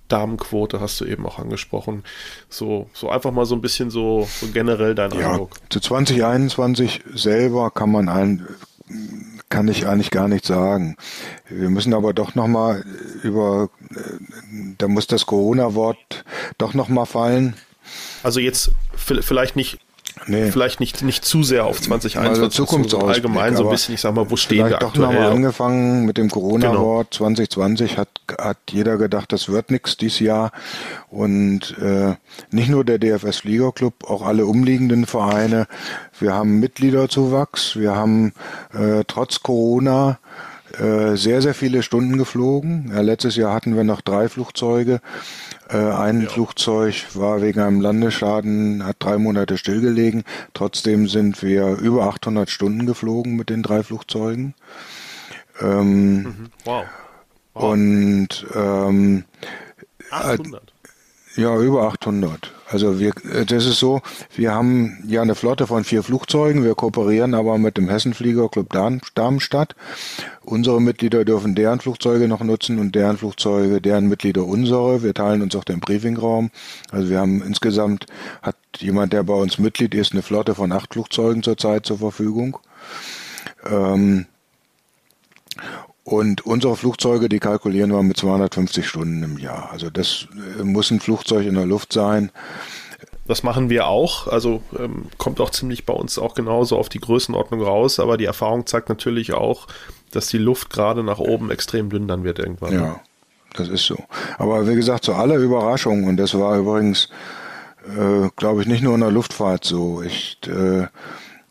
Damenquote hast du eben auch angesprochen. So, so einfach mal so ein bisschen so, so generell dein ja, Eindruck. Zu 2021 selber kann man ein, kann ich eigentlich gar nicht sagen. Wir müssen aber doch nochmal über, da muss das Corona-Wort doch nochmal fallen. Also jetzt vielleicht nicht Nee. Vielleicht nicht, nicht zu sehr auf 2021, also Zukunftsausblick, allgemein so ein bisschen, ich sag mal, wo stehen wir aktuell? doch nochmal angefangen mit dem Corona-Wort. Genau. 2020 hat, hat jeder gedacht, das wird nichts dieses Jahr. Und äh, nicht nur der DFS Fliegerclub, auch alle umliegenden Vereine. Wir haben Mitgliederzuwachs, wir haben äh, trotz Corona äh, sehr, sehr viele Stunden geflogen. Ja, letztes Jahr hatten wir noch drei Flugzeuge. Äh, ein ja. Flugzeug war wegen einem Landeschaden, hat drei Monate stillgelegen. Trotzdem sind wir über 800 Stunden geflogen mit den drei Flugzeugen. Ähm, mhm. wow. wow. Und ähm, 800. Ja, über 800. Also wir, äh, das ist so, wir haben ja eine Flotte von vier Flugzeugen, wir kooperieren aber mit dem Hessenfliegerclub Darmstadt. Unsere Mitglieder dürfen deren Flugzeuge noch nutzen und deren Flugzeuge, deren Mitglieder unsere. Wir teilen uns auch den Briefingraum. Also wir haben insgesamt, hat jemand, der bei uns Mitglied ist, eine Flotte von acht Flugzeugen zurzeit zur Verfügung. Ähm, und unsere Flugzeuge, die kalkulieren wir mit 250 Stunden im Jahr. Also das äh, muss ein Flugzeug in der Luft sein. das machen wir auch. Also ähm, kommt auch ziemlich bei uns auch genauso auf die Größenordnung raus. Aber die Erfahrung zeigt natürlich auch, dass die Luft gerade nach oben extrem dünn dann wird irgendwann. Ja, das ist so. Aber wie gesagt, zu aller Überraschung, und das war übrigens, äh, glaube ich, nicht nur in der Luftfahrt so. Ich, äh,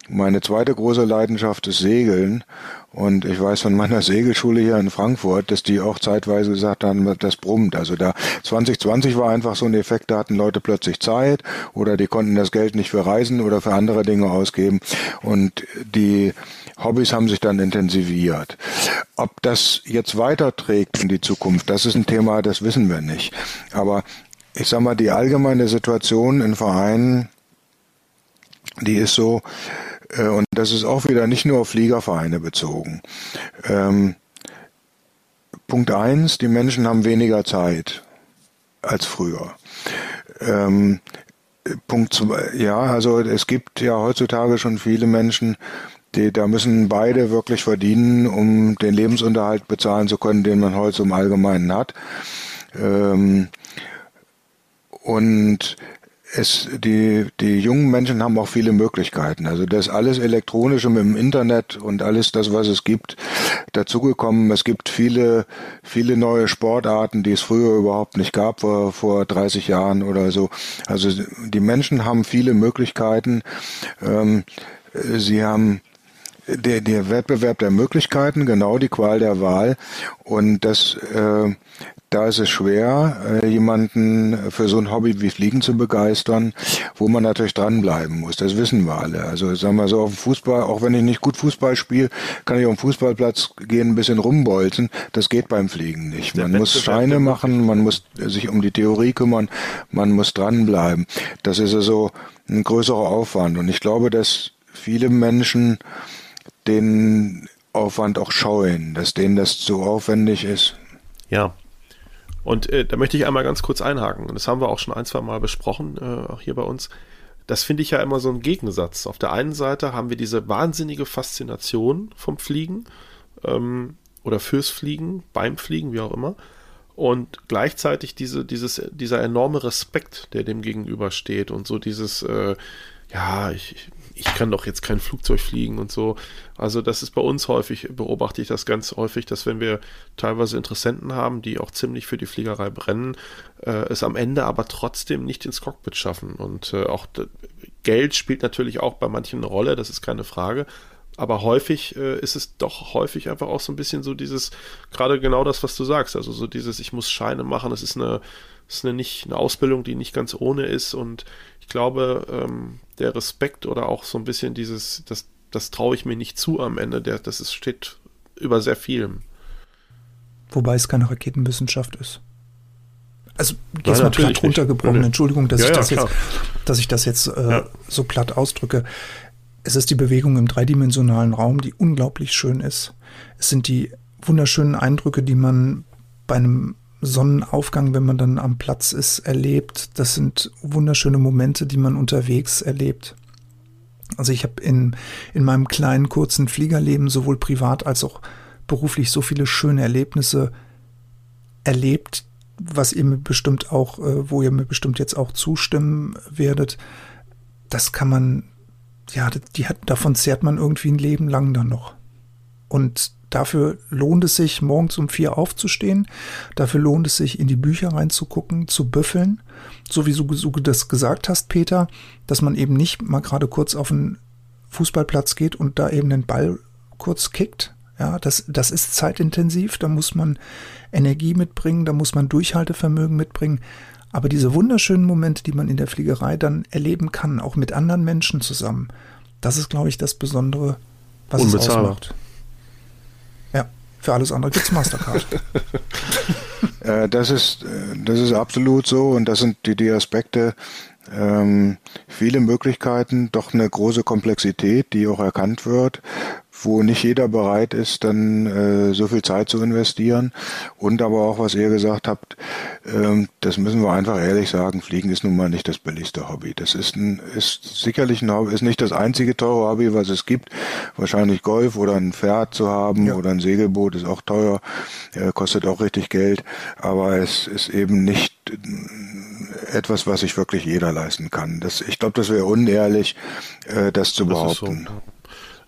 meine zweite große Leidenschaft ist Segeln. Und ich weiß von meiner Segelschule hier in Frankfurt, dass die auch zeitweise gesagt haben, das brummt. Also da 2020 war einfach so ein Effekt, da hatten Leute plötzlich Zeit oder die konnten das Geld nicht für Reisen oder für andere Dinge ausgeben. Und die Hobbys haben sich dann intensiviert. Ob das jetzt weiterträgt in die Zukunft, das ist ein Thema, das wissen wir nicht. Aber ich sag mal, die allgemeine Situation in Vereinen, die ist so, und das ist auch wieder nicht nur auf Fliegervereine bezogen. Ähm, Punkt eins: die Menschen haben weniger Zeit als früher. Ähm, Punkt zwei, ja, also es gibt ja heutzutage schon viele Menschen, die, da müssen beide wirklich verdienen, um den Lebensunterhalt bezahlen zu können, den man heute im Allgemeinen hat. Ähm, und es, die, die jungen Menschen haben auch viele Möglichkeiten. Also das alles Elektronische mit dem Internet und alles das, was es gibt, dazugekommen. Es gibt viele, viele neue Sportarten, die es früher überhaupt nicht gab, vor, vor 30 Jahren oder so. Also die Menschen haben viele Möglichkeiten. Ähm, sie haben der, der Wettbewerb der Möglichkeiten, genau die Qual der Wahl. Und das äh, da ist es schwer, äh, jemanden für so ein Hobby wie Fliegen zu begeistern, wo man natürlich dranbleiben muss. Das wissen wir alle. Also sagen wir so auf dem Fußball, auch wenn ich nicht gut Fußball spiele, kann ich auf den Fußballplatz gehen, ein bisschen rumbolzen. Das geht beim Fliegen nicht. Man muss Scheine machen, man muss sich um die Theorie kümmern, man muss dranbleiben. Das ist also ein größerer Aufwand. Und ich glaube, dass viele Menschen den Aufwand auch scheuen, dass denen das zu aufwendig ist. Ja, und äh, da möchte ich einmal ganz kurz einhaken. Das haben wir auch schon ein, zwei Mal besprochen, äh, auch hier bei uns. Das finde ich ja immer so ein Gegensatz. Auf der einen Seite haben wir diese wahnsinnige Faszination vom Fliegen ähm, oder fürs Fliegen, beim Fliegen, wie auch immer. Und gleichzeitig diese, dieses, dieser enorme Respekt, der dem gegenübersteht und so dieses, äh, ja, ich, ich kann doch jetzt kein Flugzeug fliegen und so. Also das ist bei uns häufig, beobachte ich das ganz häufig, dass wenn wir teilweise Interessenten haben, die auch ziemlich für die Fliegerei brennen, äh, es am Ende aber trotzdem nicht ins Cockpit schaffen. Und äh, auch Geld spielt natürlich auch bei manchen eine Rolle, das ist keine Frage. Aber häufig äh, ist es doch häufig einfach auch so ein bisschen so dieses, gerade genau das, was du sagst, also so dieses, ich muss Scheine machen, es ist eine, ist eine, nicht, eine Ausbildung, die nicht ganz ohne ist und ich glaube, ähm, der Respekt oder auch so ein bisschen dieses, das, das traue ich mir nicht zu am Ende, der, das ist, steht über sehr vielem. Wobei es keine Raketenwissenschaft ist. Also jetzt mal platt runtergebrochen, Entschuldigung, dass, ja, ich das ja, jetzt, dass ich das jetzt äh, ja. so platt ausdrücke. Es ist die Bewegung im dreidimensionalen Raum, die unglaublich schön ist. Es sind die wunderschönen Eindrücke, die man bei einem Sonnenaufgang, wenn man dann am Platz ist, erlebt. Das sind wunderschöne Momente, die man unterwegs erlebt. Also ich habe in, in meinem kleinen, kurzen Fliegerleben sowohl privat als auch beruflich so viele schöne Erlebnisse erlebt, was ihr mir bestimmt auch, äh, wo ihr mir bestimmt jetzt auch zustimmen werdet. Das kann man, ja, die hat, davon zehrt man irgendwie ein Leben lang dann noch. Und Dafür lohnt es sich, morgens um vier aufzustehen. Dafür lohnt es sich, in die Bücher reinzugucken, zu büffeln. So wie du, du das gesagt hast, Peter, dass man eben nicht mal gerade kurz auf den Fußballplatz geht und da eben den Ball kurz kickt. Ja, das, das ist zeitintensiv. Da muss man Energie mitbringen, da muss man Durchhaltevermögen mitbringen. Aber diese wunderschönen Momente, die man in der Fliegerei dann erleben kann, auch mit anderen Menschen zusammen, das ist, glaube ich, das Besondere, was es ausmacht. Für alles andere gibt es Mastercard. äh, das, ist, äh, das ist absolut so und das sind die, die Aspekte, ähm, viele Möglichkeiten, doch eine große Komplexität, die auch erkannt wird. Wo nicht jeder bereit ist, dann äh, so viel Zeit zu investieren. Und aber auch, was ihr gesagt habt, ähm, das müssen wir einfach ehrlich sagen, Fliegen ist nun mal nicht das billigste Hobby. Das ist, ein, ist sicherlich ein Hobby, ist nicht das einzige teure Hobby, was es gibt. Wahrscheinlich Golf oder ein Pferd zu haben ja. oder ein Segelboot ist auch teuer, äh, kostet auch richtig Geld. Aber es ist eben nicht äh, etwas, was sich wirklich jeder leisten kann. Das, ich glaube, das wäre unehrlich, äh, das zu das behaupten. So.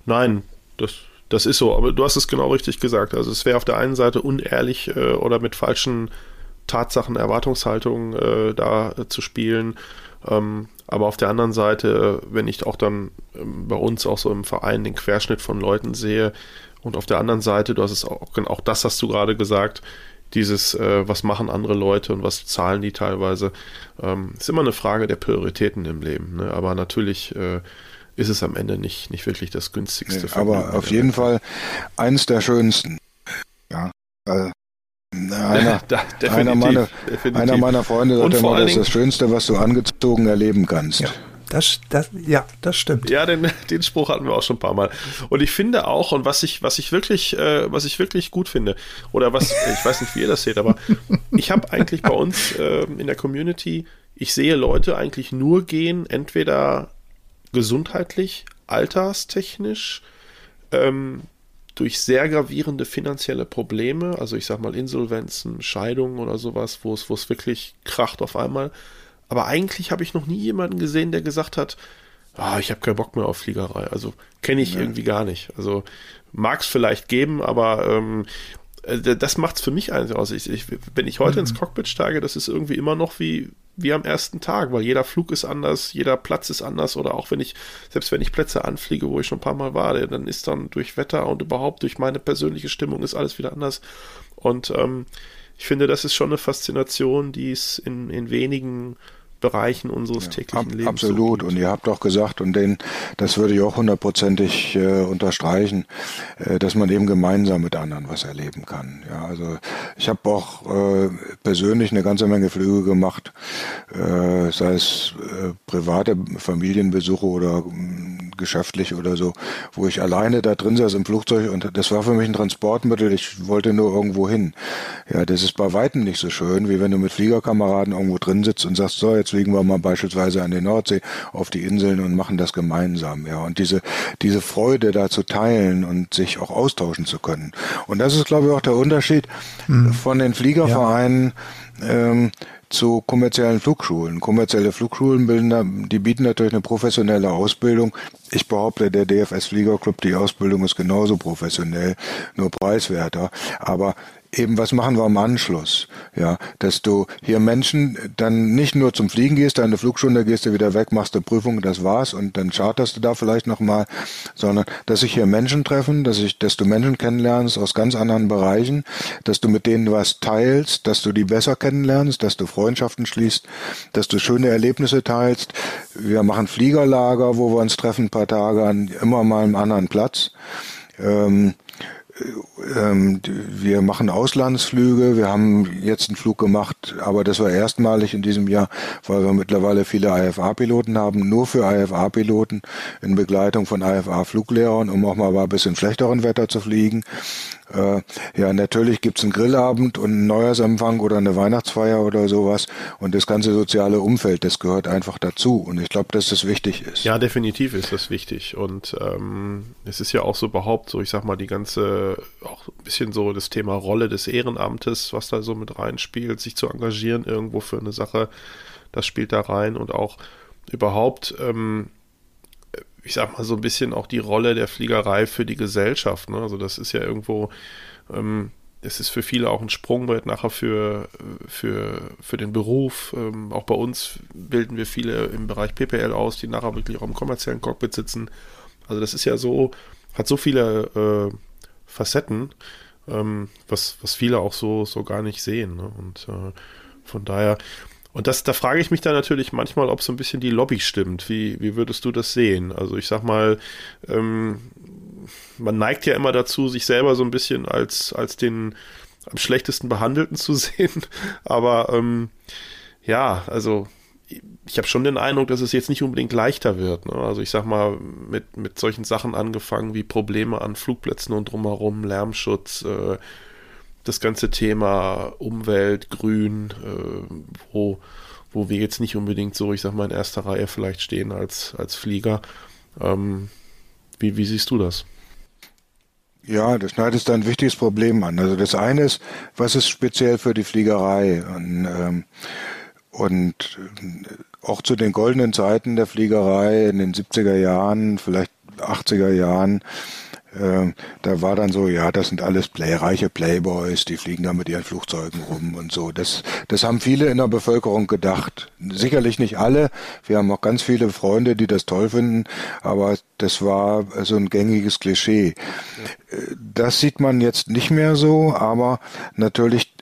Nein, das, das ist so, aber du hast es genau richtig gesagt. Also es wäre auf der einen Seite unehrlich äh, oder mit falschen Tatsachen, Erwartungshaltungen äh, da äh, zu spielen. Ähm, aber auf der anderen Seite, wenn ich auch dann ähm, bei uns auch so im Verein den Querschnitt von Leuten sehe und auf der anderen Seite, du hast es auch, auch das hast du gerade gesagt, dieses, äh, was machen andere Leute und was zahlen die teilweise, ähm, ist immer eine Frage der Prioritäten im Leben. Ne? Aber natürlich äh, ist es am Ende nicht, nicht wirklich das günstigste. Nee, aber auf jeden Fall eins der schönsten. Ja, äh, einer, da, einer, meiner, einer, meiner, Freunde sagt immer, das ist das Schönste, was du angezogen erleben kannst. Ja. Das, das, ja, das stimmt. Ja, den, den Spruch hatten wir auch schon ein paar Mal. Und ich finde auch, und was ich, was ich wirklich, äh, was ich wirklich gut finde, oder was, ich weiß nicht, wie ihr das seht, aber ich habe eigentlich bei uns äh, in der Community, ich sehe Leute eigentlich nur gehen, entweder gesundheitlich, alterstechnisch, ähm, durch sehr gravierende finanzielle Probleme, also ich sag mal Insolvenzen, Scheidungen oder sowas, wo es, wo es wirklich kracht auf einmal. Aber eigentlich habe ich noch nie jemanden gesehen, der gesagt hat, ah, ich habe keinen Bock mehr auf Fliegerei. Also kenne ich ja. irgendwie gar nicht. Also mag es vielleicht geben, aber ähm, äh, das macht es für mich eigentlich aus. Ich, ich, wenn ich heute mhm. ins Cockpit steige, das ist irgendwie immer noch wie, wie am ersten Tag, weil jeder Flug ist anders, jeder Platz ist anders oder auch wenn ich, selbst wenn ich Plätze anfliege, wo ich schon ein paar Mal war, dann ist dann durch Wetter und überhaupt durch meine persönliche Stimmung ist alles wieder anders. Und ähm, ich finde, das ist schon eine Faszination, die es in, in wenigen Bereichen unseres ja, täglichen ab, Lebens. Absolut. So und ihr habt auch gesagt, und den, das würde ich auch hundertprozentig äh, unterstreichen, äh, dass man eben gemeinsam mit anderen was erleben kann. Ja, also ich habe auch äh, persönlich eine ganze Menge Flüge gemacht, äh, sei es äh, private Familienbesuche oder äh, geschäftlich oder so, wo ich alleine da drin saß im Flugzeug und das war für mich ein Transportmittel. Ich wollte nur irgendwo hin. Ja, das ist bei weitem nicht so schön, wie wenn du mit Fliegerkameraden irgendwo drin sitzt und sagst, so, jetzt fliegen wir mal beispielsweise an die Nordsee auf die Inseln und machen das gemeinsam, ja. Und diese, diese Freude da zu teilen und sich auch austauschen zu können. Und das ist, glaube ich, auch der Unterschied mhm. von den Fliegervereinen, ja. ähm, zu kommerziellen Flugschulen. Kommerzielle Flugschulen bilden, die bieten natürlich eine professionelle Ausbildung. Ich behaupte, der DFS Fliegerclub, die Ausbildung ist genauso professionell, nur preiswerter. Aber eben was machen wir im Anschluss? Ja, dass du hier Menschen dann nicht nur zum Fliegen gehst, deine Flugstunde gehst du wieder weg, machst eine Prüfung, das war's und dann charterst du da vielleicht nochmal, sondern dass sich hier Menschen treffen, dass ich, dass du Menschen kennenlernst aus ganz anderen Bereichen, dass du mit denen was teilst, dass du die besser kennenlernst, dass du Freundschaften schließt, dass du schöne Erlebnisse teilst. Wir machen Fliegerlager, wo wir uns treffen, ein paar Tage an immer mal einem anderen Platz. Ähm, wir machen Auslandsflüge. Wir haben jetzt einen Flug gemacht, aber das war erstmalig in diesem Jahr, weil wir mittlerweile viele IFA-Piloten haben, nur für IFA-Piloten in Begleitung von IFA-Fluglehrern, um auch mal ein bisschen schlechteren Wetter zu fliegen. Äh, ja, natürlich gibt's einen Grillabend und einen Neujahrsempfang oder eine Weihnachtsfeier oder sowas. Und das ganze soziale Umfeld, das gehört einfach dazu. Und ich glaube, dass das wichtig ist. Ja, definitiv ist das wichtig. Und ähm, es ist ja auch so überhaupt so, ich sag mal, die ganze, auch ein bisschen so das Thema Rolle des Ehrenamtes, was da so mit reinspielt, sich zu engagieren irgendwo für eine Sache, das spielt da rein und auch überhaupt ähm, ich sag mal, so ein bisschen auch die Rolle der Fliegerei für die Gesellschaft. Ne? Also das ist ja irgendwo, ähm, es ist für viele auch ein Sprungbrett nachher für, für, für den Beruf. Ähm, auch bei uns bilden wir viele im Bereich PPL aus, die nachher wirklich auch im kommerziellen Cockpit sitzen. Also das ist ja so, hat so viele äh, Facetten, ähm, was, was viele auch so, so gar nicht sehen. Ne? Und äh, von daher, und das, da frage ich mich dann natürlich manchmal, ob so ein bisschen die Lobby stimmt. Wie, wie würdest du das sehen? Also ich sag mal, ähm, man neigt ja immer dazu, sich selber so ein bisschen als, als den am schlechtesten Behandelten zu sehen. Aber ähm, ja, also ich habe schon den Eindruck, dass es jetzt nicht unbedingt leichter wird. Ne? Also ich sag mal, mit, mit solchen Sachen angefangen wie Probleme an Flugplätzen und drumherum, Lärmschutz, äh, das ganze Thema Umwelt, Grün, äh, wo, wo wir jetzt nicht unbedingt so, ich sag mal, in erster Reihe vielleicht stehen als, als Flieger. Ähm, wie, wie siehst du das? Ja, das schneidet da ein wichtiges Problem an. Also das eine ist, was ist speziell für die Fliegerei? Und, ähm, und auch zu den goldenen Zeiten der Fliegerei in den 70er Jahren, vielleicht 80er Jahren, äh, da war dann so, ja, das sind alles play, reiche Playboys, die fliegen da mit ihren Flugzeugen rum und so. Das, das haben viele in der Bevölkerung gedacht. Sicherlich nicht alle. Wir haben auch ganz viele Freunde, die das toll finden, aber das war so ein gängiges Klischee. Das sieht man jetzt nicht mehr so, aber natürlich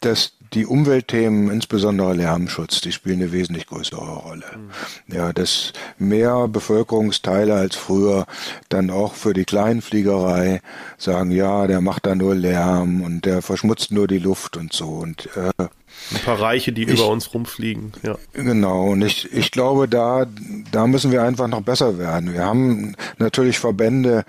das, die Umweltthemen, insbesondere Lärmschutz, die spielen eine wesentlich größere Rolle. Mhm. Ja, dass mehr Bevölkerungsteile als früher dann auch für die Kleinfliegerei sagen, ja, der macht da nur Lärm und der verschmutzt nur die Luft und so. Und äh, ein paar Reiche, die ich, über uns rumfliegen. Ja. Genau, und ich, ich glaube, da, da müssen wir einfach noch besser werden. Wir haben natürlich Verbände,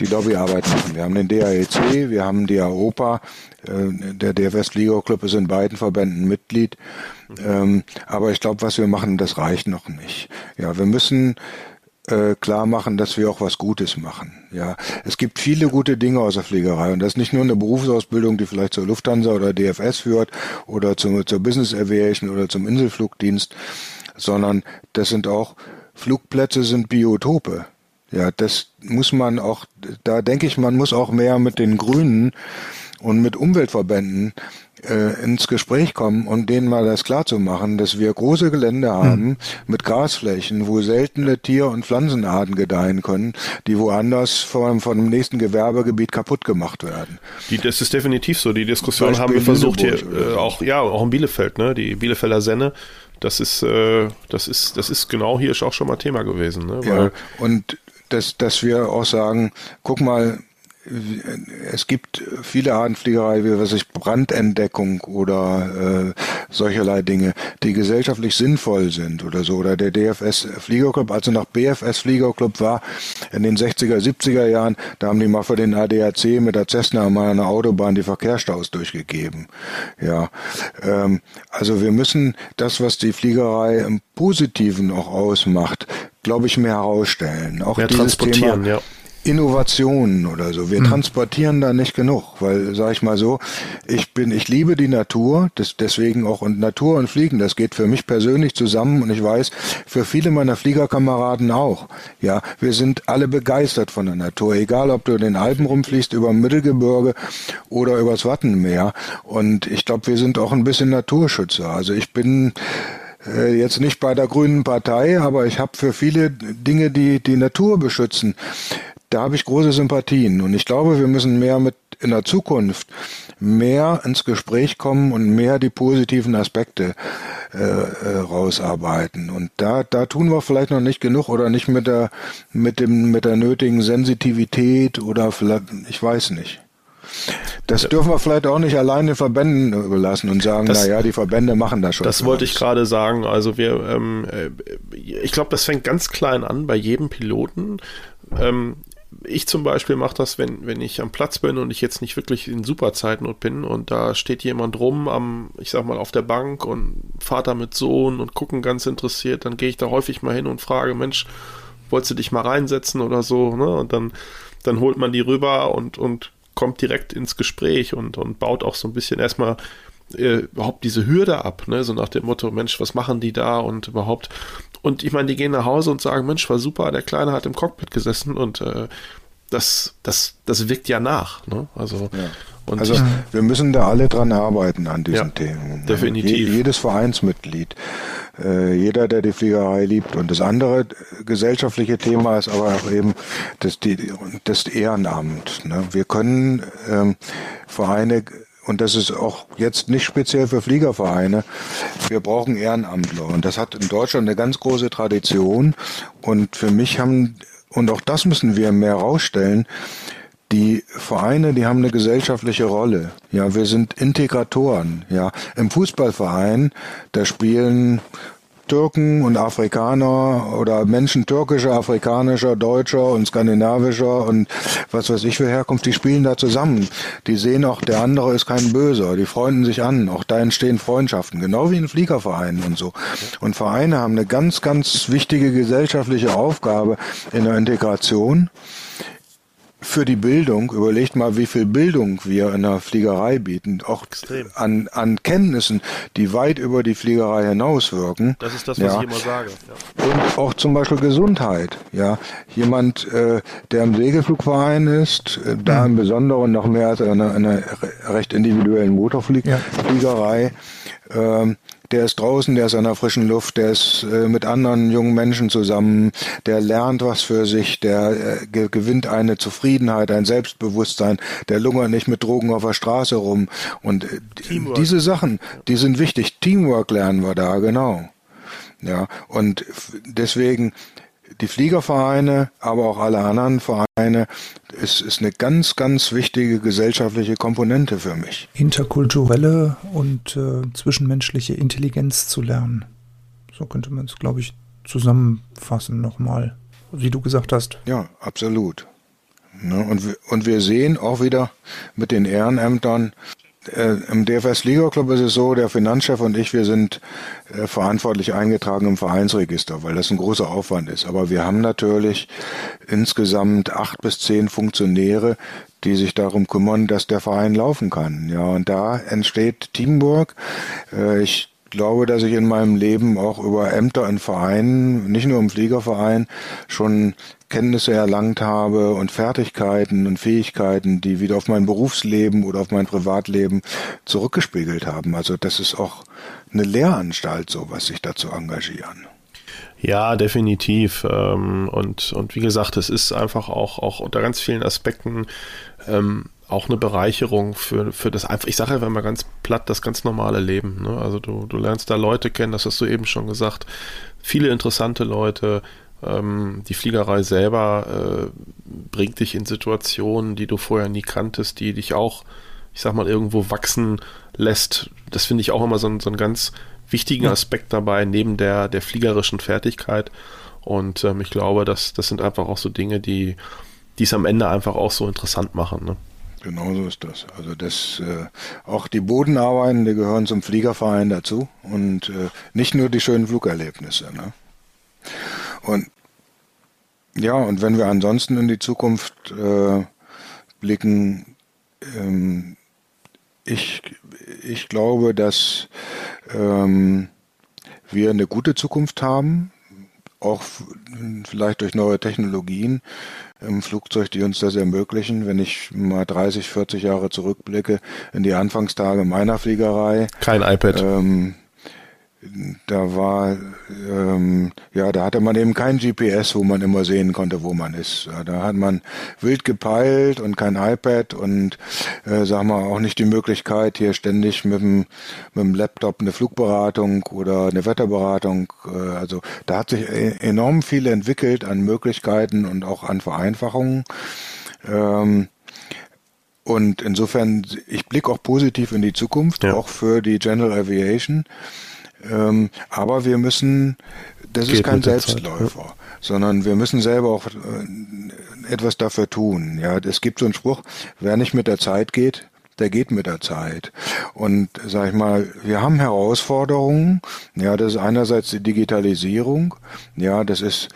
die Lobbyarbeit machen. Wir haben den DAEC, wir haben die AOPA, äh, der DFS Flieger Club ist in beiden Verbänden Mitglied. Ähm, aber ich glaube, was wir machen, das reicht noch nicht. Ja, wir müssen äh, klar machen, dass wir auch was Gutes machen. Ja, es gibt viele gute Dinge aus der Fliegerei und das ist nicht nur eine Berufsausbildung, die vielleicht zur Lufthansa oder DFS führt oder zum, zur Business Aviation oder zum Inselflugdienst, sondern das sind auch Flugplätze sind Biotope. Ja, das muss man auch, da denke ich, man muss auch mehr mit den Grünen und mit Umweltverbänden äh, ins Gespräch kommen und denen mal das klar zu machen, dass wir große Gelände hm. haben hm. mit Grasflächen, wo seltene Tier- und Pflanzenarten gedeihen können, die woanders von, von dem nächsten Gewerbegebiet kaputt gemacht werden. Die, das ist definitiv so. Die Diskussion haben wir versucht hier äh, auch, ja, auch in Bielefeld, ne? Die Bielefelder Senne. Das ist, äh, das ist, das ist genau hier auch schon mal Thema gewesen. Ne? ja, und dass, dass wir auch sagen, guck mal, es gibt viele Arten Fliegerei, wie was ich Brandentdeckung oder äh, solcherlei Dinge, die gesellschaftlich sinnvoll sind oder so. Oder der DFS Fliegerclub, also nach BFS Fliegerclub war in den 60er, 70er Jahren, da haben die mal für den ADAC mit der Cessna mal eine Autobahn die Verkehrsstaus durchgegeben. Ja, ähm, also wir müssen das, was die Fliegerei im Positiven auch ausmacht, glaube ich, mehr herausstellen. Auch mehr dieses Thema, ja Innovationen oder so. Wir hm. transportieren da nicht genug, weil, sag ich mal so, ich bin, ich liebe die Natur, das, deswegen auch und Natur und Fliegen, das geht für mich persönlich zusammen und ich weiß, für viele meiner Fliegerkameraden auch. Ja, wir sind alle begeistert von der Natur, egal ob du in den Alpen rumfliegst, über Mittelgebirge oder übers Wattenmeer. Und ich glaube, wir sind auch ein bisschen Naturschützer. Also ich bin äh, jetzt nicht bei der Grünen Partei, aber ich habe für viele Dinge, die die Natur beschützen, da habe ich große Sympathien. Und ich glaube, wir müssen mehr mit in der Zukunft mehr ins Gespräch kommen und mehr die positiven Aspekte äh, äh, rausarbeiten. Und da, da tun wir vielleicht noch nicht genug oder nicht mit der, mit dem, mit der nötigen Sensitivität oder vielleicht, ich weiß nicht. Das dürfen wir vielleicht auch nicht allein den Verbänden überlassen und sagen, das, naja, die Verbände machen das schon. Das wollte ich gerade sagen. Also wir, ähm, äh, ich glaube, das fängt ganz klein an bei jedem Piloten. Ähm, ich zum Beispiel mache das, wenn, wenn ich am Platz bin und ich jetzt nicht wirklich in super Zeitnot bin und da steht jemand rum am, ich sag mal, auf der Bank und Vater mit Sohn und gucken ganz interessiert, dann gehe ich da häufig mal hin und frage, Mensch, wolltest du dich mal reinsetzen oder so, ne? Und dann, dann holt man die rüber und, und kommt direkt ins Gespräch und, und baut auch so ein bisschen erstmal äh, überhaupt diese Hürde ab, ne? So nach dem Motto, Mensch, was machen die da und überhaupt und ich meine, die gehen nach Hause und sagen, Mensch, war super, der Kleine hat im Cockpit gesessen und äh, das, das, das wirkt ja nach. Ne? Also, ja. also wir müssen da alle dran arbeiten an diesen ja, Themen. Definitiv. Je, jedes Vereinsmitglied, äh, jeder, der die Fliegerei liebt. Und das andere gesellschaftliche Thema ist aber auch eben das, die, das Ehrenamt. Ne? Wir können ähm, Vereine und das ist auch jetzt nicht speziell für Fliegervereine. Wir brauchen Ehrenamtler und das hat in Deutschland eine ganz große Tradition und für mich haben, und auch das müssen wir mehr rausstellen, die Vereine, die haben eine gesellschaftliche Rolle. Ja, wir sind Integratoren. Ja, im Fußballverein, da spielen Türken und Afrikaner oder Menschen türkischer, afrikanischer, deutscher und skandinavischer und was weiß ich für Herkunft, die spielen da zusammen. Die sehen auch, der andere ist kein Böser, die freunden sich an, auch da entstehen Freundschaften, genau wie in Fliegervereinen und so. Und Vereine haben eine ganz, ganz wichtige gesellschaftliche Aufgabe in der Integration für die Bildung, überlegt mal, wie viel Bildung wir in der Fliegerei bieten, auch Extrem. an, an Kenntnissen, die weit über die Fliegerei hinauswirken. Das ist das, was ja. ich immer sage. Ja. Und auch zum Beispiel Gesundheit. Ja, jemand, äh, der im Segelflugverein ist, äh, da mhm. im Besonderen noch mehr als in einer, einer recht individuellen Motorfliegerei, ja. ähm, der ist draußen, der ist an der frischen Luft, der ist äh, mit anderen jungen Menschen zusammen, der lernt was für sich, der äh, ge gewinnt eine Zufriedenheit, ein Selbstbewusstsein, der lungert nicht mit Drogen auf der Straße rum. Und äh, diese Sachen, die sind wichtig. Teamwork lernen wir da, genau. Ja, und deswegen die Fliegervereine, aber auch alle anderen Vereine, ist, ist eine ganz, ganz wichtige gesellschaftliche Komponente für mich. Interkulturelle und äh, zwischenmenschliche Intelligenz zu lernen. So könnte man es, glaube ich, zusammenfassen nochmal, wie du gesagt hast. Ja, absolut. Ne, und, wir, und wir sehen auch wieder mit den Ehrenämtern, Im DFS Liga Club ist es so, der Finanzchef und ich, wir sind äh, verantwortlich eingetragen im Vereinsregister, weil das ein großer Aufwand ist. Aber wir haben natürlich insgesamt acht bis zehn Funktionäre, die sich darum kümmern, dass der Verein laufen kann. Ja, und da entsteht Teamwork. Äh, ich glaube, dass ich in meinem Leben auch über Ämter in Vereinen, nicht nur im Fliegerverein, schon Kenntnisse erlangt habe und Fertigkeiten und Fähigkeiten, die wieder auf mein Berufsleben oder auf mein Privatleben zurückgespiegelt haben. Also das ist auch eine Lehranstalt, sowas sich da zu engagieren. Ja, definitiv. Ähm, und, und wie gesagt, es ist einfach auch, auch unter ganz vielen Aspekten ähm, auch eine Bereicherung für, für das einfach, ich sage einfach mal ganz platt, das ganz normale Leben. Ne? Also du, du lernst da Leute kennen, das hast du eben schon gesagt, viele interessante Leute. Ähm, die Fliegerei selber äh, bringt dich in Situationen, die du vorher nie kanntest, die dich auch, ich sag mal, irgendwo wachsen lässt. Das finde ich auch immer so, so einen ganz wichtigen Aspekt dabei, neben der, der fliegerischen Fertigkeit. Und ähm, ich glaube, das, das sind einfach auch so Dinge, die es am Ende einfach auch so interessant machen. Ne? Genau so ist das. Also das äh, auch die Bodenarbeiten, die gehören zum Fliegerverein dazu und äh, nicht nur die schönen Flugerlebnisse. Ne? Und ja, und wenn wir ansonsten in die Zukunft äh, blicken, ähm, ich, ich glaube, dass ähm, wir eine gute Zukunft haben, auch vielleicht durch neue Technologien im Flugzeug, die uns das ermöglichen. Wenn ich mal 30, 40 Jahre zurückblicke in die Anfangstage meiner Fliegerei. Kein iPad. Ähm, da war, ähm, ja, da hatte man eben kein GPS, wo man immer sehen konnte, wo man ist. Da hat man wild gepeilt und kein iPad und, äh, sagen wir, auch nicht die Möglichkeit, hier ständig mit dem, mit dem Laptop eine Flugberatung oder eine Wetterberatung. Äh, also da hat sich e-, enorm viel entwickelt an Möglichkeiten und auch an Vereinfachungen. Ähm, und insofern, ich blicke auch positiv in die Zukunft, ja. auch für die General Aviation. Ähm, aber wir müssen, das Geht ist kein Selbstläufer, Zeit, ja. sondern wir müssen selber auch äh, etwas dafür tun. Ja, es gibt so einen Spruch, wer nicht mit der Zeit geht, der geht mit der Zeit. Und sag ich mal, wir haben Herausforderungen. Ja, das ist einerseits die Digitalisierung. Ja, das ist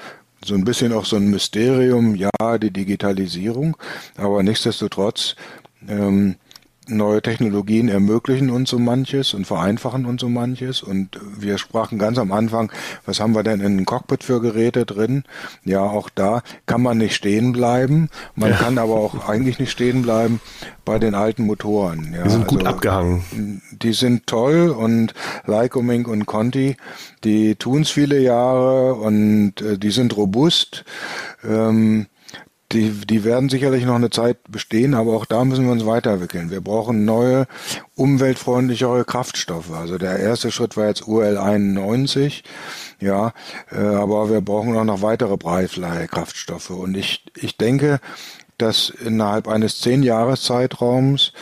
so ein bisschen auch so ein Mysterium. Ja, die Digitalisierung. Aber nichtsdestotrotz ähm, neue Technologien ermöglichen uns so manches und vereinfachen uns so manches. Und wir sprachen ganz am Anfang, was haben wir denn in einem Cockpit für Geräte drin? Ja, auch da kann man nicht stehen bleiben. Man ja. kann aber auch eigentlich nicht stehen bleiben bei den alten Motoren. Ja, die sind gut also, abgehangen. Die sind toll und Lycoming und Conti, die tun's viele Jahre und äh, die sind robust. Ähm, die, die werden sicherlich noch eine Zeit bestehen, aber auch da müssen wir uns weiterentwickeln. Wir brauchen neue, umweltfreundlichere Kraftstoffe. Also der erste Schritt war jetzt UL 91, ja, äh, aber wir brauchen auch noch weitere Kraftstoffe. Und ich, ich denke, dass innerhalb eines zehn Jahreszeitraums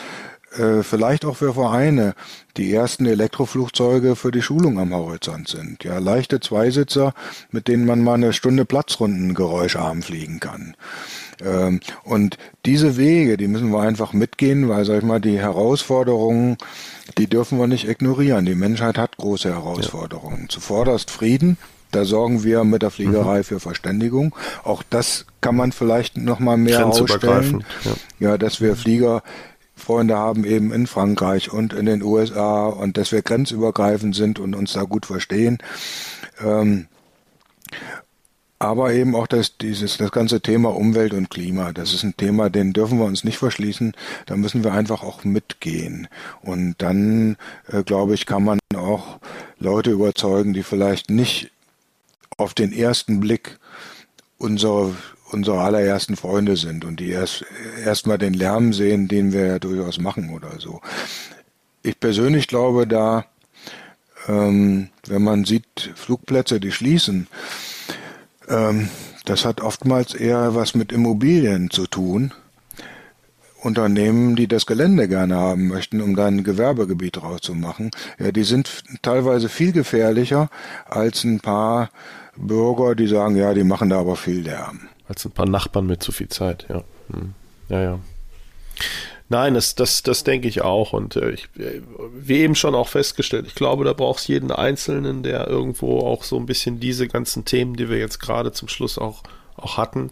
äh, vielleicht auch für Vereine die ersten Elektroflugzeuge für die Schulung am Horizont sind. Ja, leichte Zweisitzer, mit denen man mal eine Stunde Platzrunden geräuscharm fliegen kann. Ähm, und diese Wege, die müssen wir einfach mitgehen, weil, sag ich mal, die Herausforderungen, die dürfen wir nicht ignorieren. Die Menschheit hat große Herausforderungen. Ja. Zuvorderst Frieden, da sorgen wir mit der Fliegerei mhm. für Verständigung. Auch das kann man vielleicht noch mal mehr ausstellen. Ja. ja, dass wir Flieger Freunde haben eben in Frankreich und in den USA und dass wir grenzübergreifend sind und uns da gut verstehen. Ähm, aber eben auch das, dieses, das ganze Thema Umwelt und Klima. Das ist ein Thema, den dürfen wir uns nicht verschließen. Da müssen wir einfach auch mitgehen. Und dann, äh, glaube ich, kann man auch Leute überzeugen, die vielleicht nicht auf den ersten Blick unsere, unsere allerersten Freunde sind und die erst erstmal den Lärm sehen, den wir ja durchaus machen oder so. Ich persönlich glaube da, ähm, wenn man sieht, Flugplätze, die schließen, ähm, das hat oftmals eher was mit Immobilien zu tun. Unternehmen, die das Gelände gerne haben möchten, um dann ein Gewerbegebiet draus zu machen, ja, die sind teilweise viel gefährlicher als ein paar Bürger, die sagen, ja, die machen da aber viel Lärm. Als ein paar Nachbarn mit zu viel Zeit, ja. Hm. Ja, ja. Nein, das, das, das denke ich auch. Und äh, ich, äh, wie eben schon auch festgestellt, ich glaube, da braucht es jeden Einzelnen, der irgendwo auch so ein bisschen diese ganzen Themen, die wir jetzt gerade zum Schluss auch, auch hatten,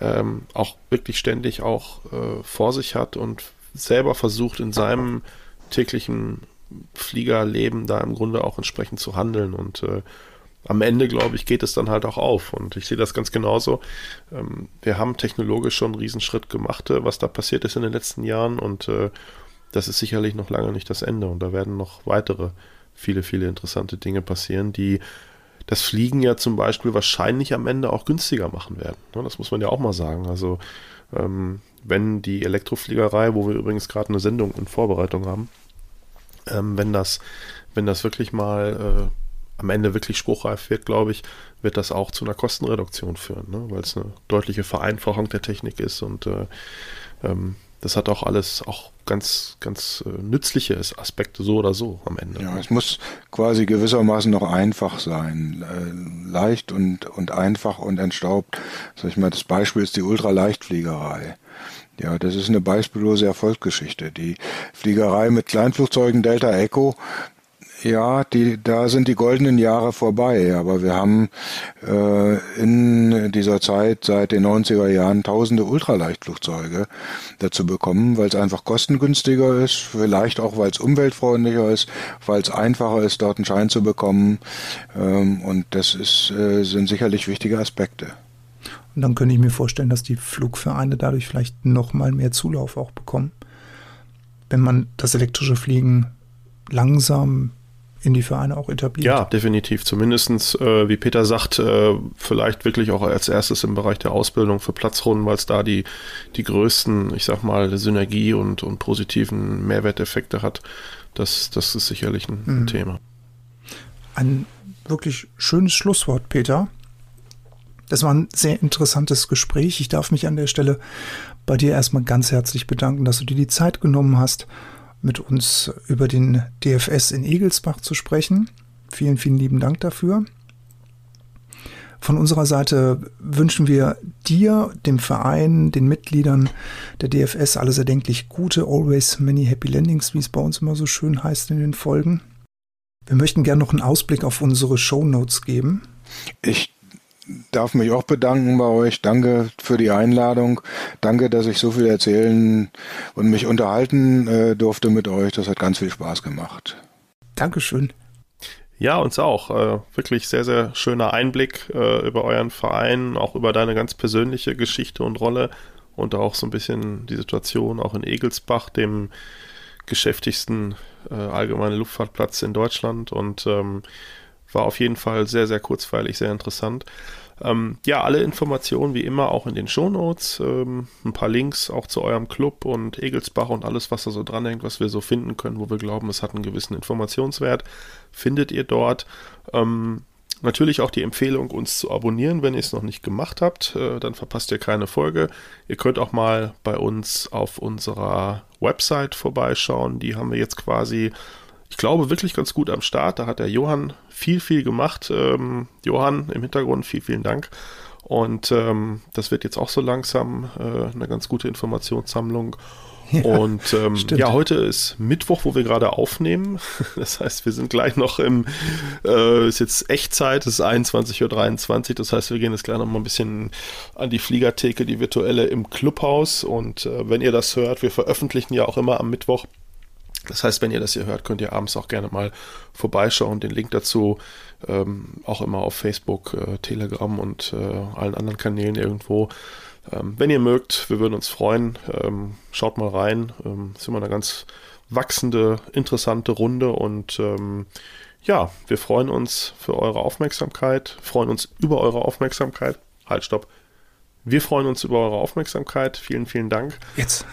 ähm, auch wirklich ständig auch äh, vor sich hat und selber versucht, in seinem täglichen Fliegerleben da im Grunde auch entsprechend zu handeln. Und äh, am Ende, glaube ich, geht es dann halt auch auf. Und ich sehe das ganz genauso. Ähm, wir haben technologisch schon einen Riesenschritt gemacht, äh, was da passiert ist in den letzten Jahren. Und äh, das ist sicherlich noch lange nicht das Ende. Und da werden noch weitere, viele, viele interessante Dinge passieren, die das Fliegen ja zum Beispiel wahrscheinlich am Ende auch günstiger machen werden. Ne, das muss man ja auch mal sagen. Also, ähm, wenn die Elektrofliegerei, wo wir übrigens gerade eine Sendung in Vorbereitung haben, ähm, wenn das, wenn das wirklich mal äh, am Ende wirklich spruchreif wird, glaube ich, wird das auch zu einer Kostenreduktion führen, ne? weil es eine deutliche Vereinfachung der Technik ist und äh, ähm, das hat auch alles auch ganz, ganz äh, nützliche Aspekte, so oder so am Ende. Ja, es muss quasi gewissermaßen noch einfach sein. Äh, leicht und, und einfach und entstaubt. Sag ich mal, das Beispiel ist die Ultraleichtfliegerei. Ja, das ist eine beispiellose Erfolgsgeschichte. Die Fliegerei mit Kleinflugzeugen Delta Echo ja, die, da sind die goldenen Jahre vorbei. Aber wir haben äh, in dieser Zeit seit den 90er Jahren tausende Ultraleichtflugzeuge dazu bekommen, weil es einfach kostengünstiger ist, vielleicht auch, weil es umweltfreundlicher ist, weil es einfacher ist, dort einen Schein zu bekommen. Ähm, und das ist, äh, sind sicherlich wichtige Aspekte. Und dann könnte ich mir vorstellen, dass die Flugvereine dadurch vielleicht noch mal mehr Zulauf auch bekommen. Wenn man das elektrische Fliegen langsam in die Vereine auch etabliert. Ja, definitiv. Zumindestens, äh, wie Peter sagt, äh, vielleicht wirklich auch als erstes im Bereich der Ausbildung für Platzrunden, weil es da die, die größten, ich sag mal, Synergie und, und positiven Mehrwerteffekte hat. Das, das ist sicherlich ein, mhm. Thema. Ein wirklich schönes Schlusswort, Peter. Das war ein sehr interessantes Gespräch. Ich darf mich an der Stelle bei dir erstmal ganz herzlich bedanken, dass du dir die Zeit genommen hast mit uns über den DFS in Egelsbach zu sprechen. Vielen, vielen lieben Dank dafür. Von unserer Seite wünschen wir dir, dem Verein, den Mitgliedern der DFS alles erdenklich Gute, always many happy landings, wie es bei uns immer so schön heißt in den Folgen. Wir möchten gerne noch einen Ausblick auf unsere Show Notes geben. Ich darf mich auch bedanken bei euch. Danke für die Einladung. Danke, dass ich so viel erzählen und mich unterhalten äh, durfte mit euch. Das hat ganz viel Spaß gemacht. Dankeschön. Ja, uns auch. Äh, wirklich sehr, sehr schöner Einblick äh, über euren Verein, auch über deine ganz persönliche Geschichte und Rolle und auch so ein bisschen die Situation auch in Egelsbach, dem geschäftigsten äh, allgemeinen Luftfahrtplatz in Deutschland. Und ähm, war auf jeden Fall sehr, sehr kurzweilig, sehr interessant. Ähm, ja, alle Informationen wie immer auch in den Shownotes. Ähm, ein paar Links auch zu eurem Club und Egelsbach und alles, was da so dranhängt, was wir so finden können, wo wir glauben, es hat einen gewissen Informationswert, findet ihr dort. Ähm, Natürlich auch die Empfehlung, uns zu abonnieren, wenn ihr es noch nicht gemacht habt. Äh, dann verpasst ihr keine Folge. Ihr könnt auch mal bei uns auf unserer Website vorbeischauen. Die haben wir jetzt quasi, ich glaube, wirklich ganz gut am Start. Da hat der Johann viel, viel gemacht. Ähm, Johann im Hintergrund, vielen, vielen Dank. Und ähm, das wird jetzt auch so langsam äh, eine ganz gute Informationssammlung. Ja, und ähm, ja, heute ist Mittwoch, wo wir gerade aufnehmen. Das heißt, wir sind gleich noch im, äh, ist jetzt Echtzeit, es ist 21.23 Uhr. Das heißt, wir gehen jetzt gleich noch mal ein bisschen an die Fliegertheke, die virtuelle im Clubhaus. Und äh, wenn ihr das hört, wir veröffentlichen ja auch immer am Mittwoch. Das heißt, wenn ihr das hier hört, könnt ihr abends auch gerne mal vorbeischauen. Den Link dazu ähm, auch immer auf Facebook, äh, Telegram und äh, allen anderen Kanälen irgendwo ähm, wenn ihr mögt, wir würden uns freuen. Ähm, schaut mal rein. Ähm, ist immer eine ganz wachsende, interessante Runde und ähm, ja, wir freuen uns für eure Aufmerksamkeit, freuen uns über eure Aufmerksamkeit. Halt, stopp. Wir freuen uns über eure Aufmerksamkeit. Vielen, vielen Dank. Jetzt.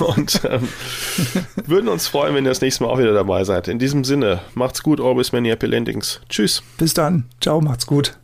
Und ähm, würden uns freuen, wenn ihr das nächste Mal auch wieder dabei seid. In diesem Sinne, macht's gut, Orbis Many Happy Landings. Tschüss. Bis dann. Ciao, macht's gut.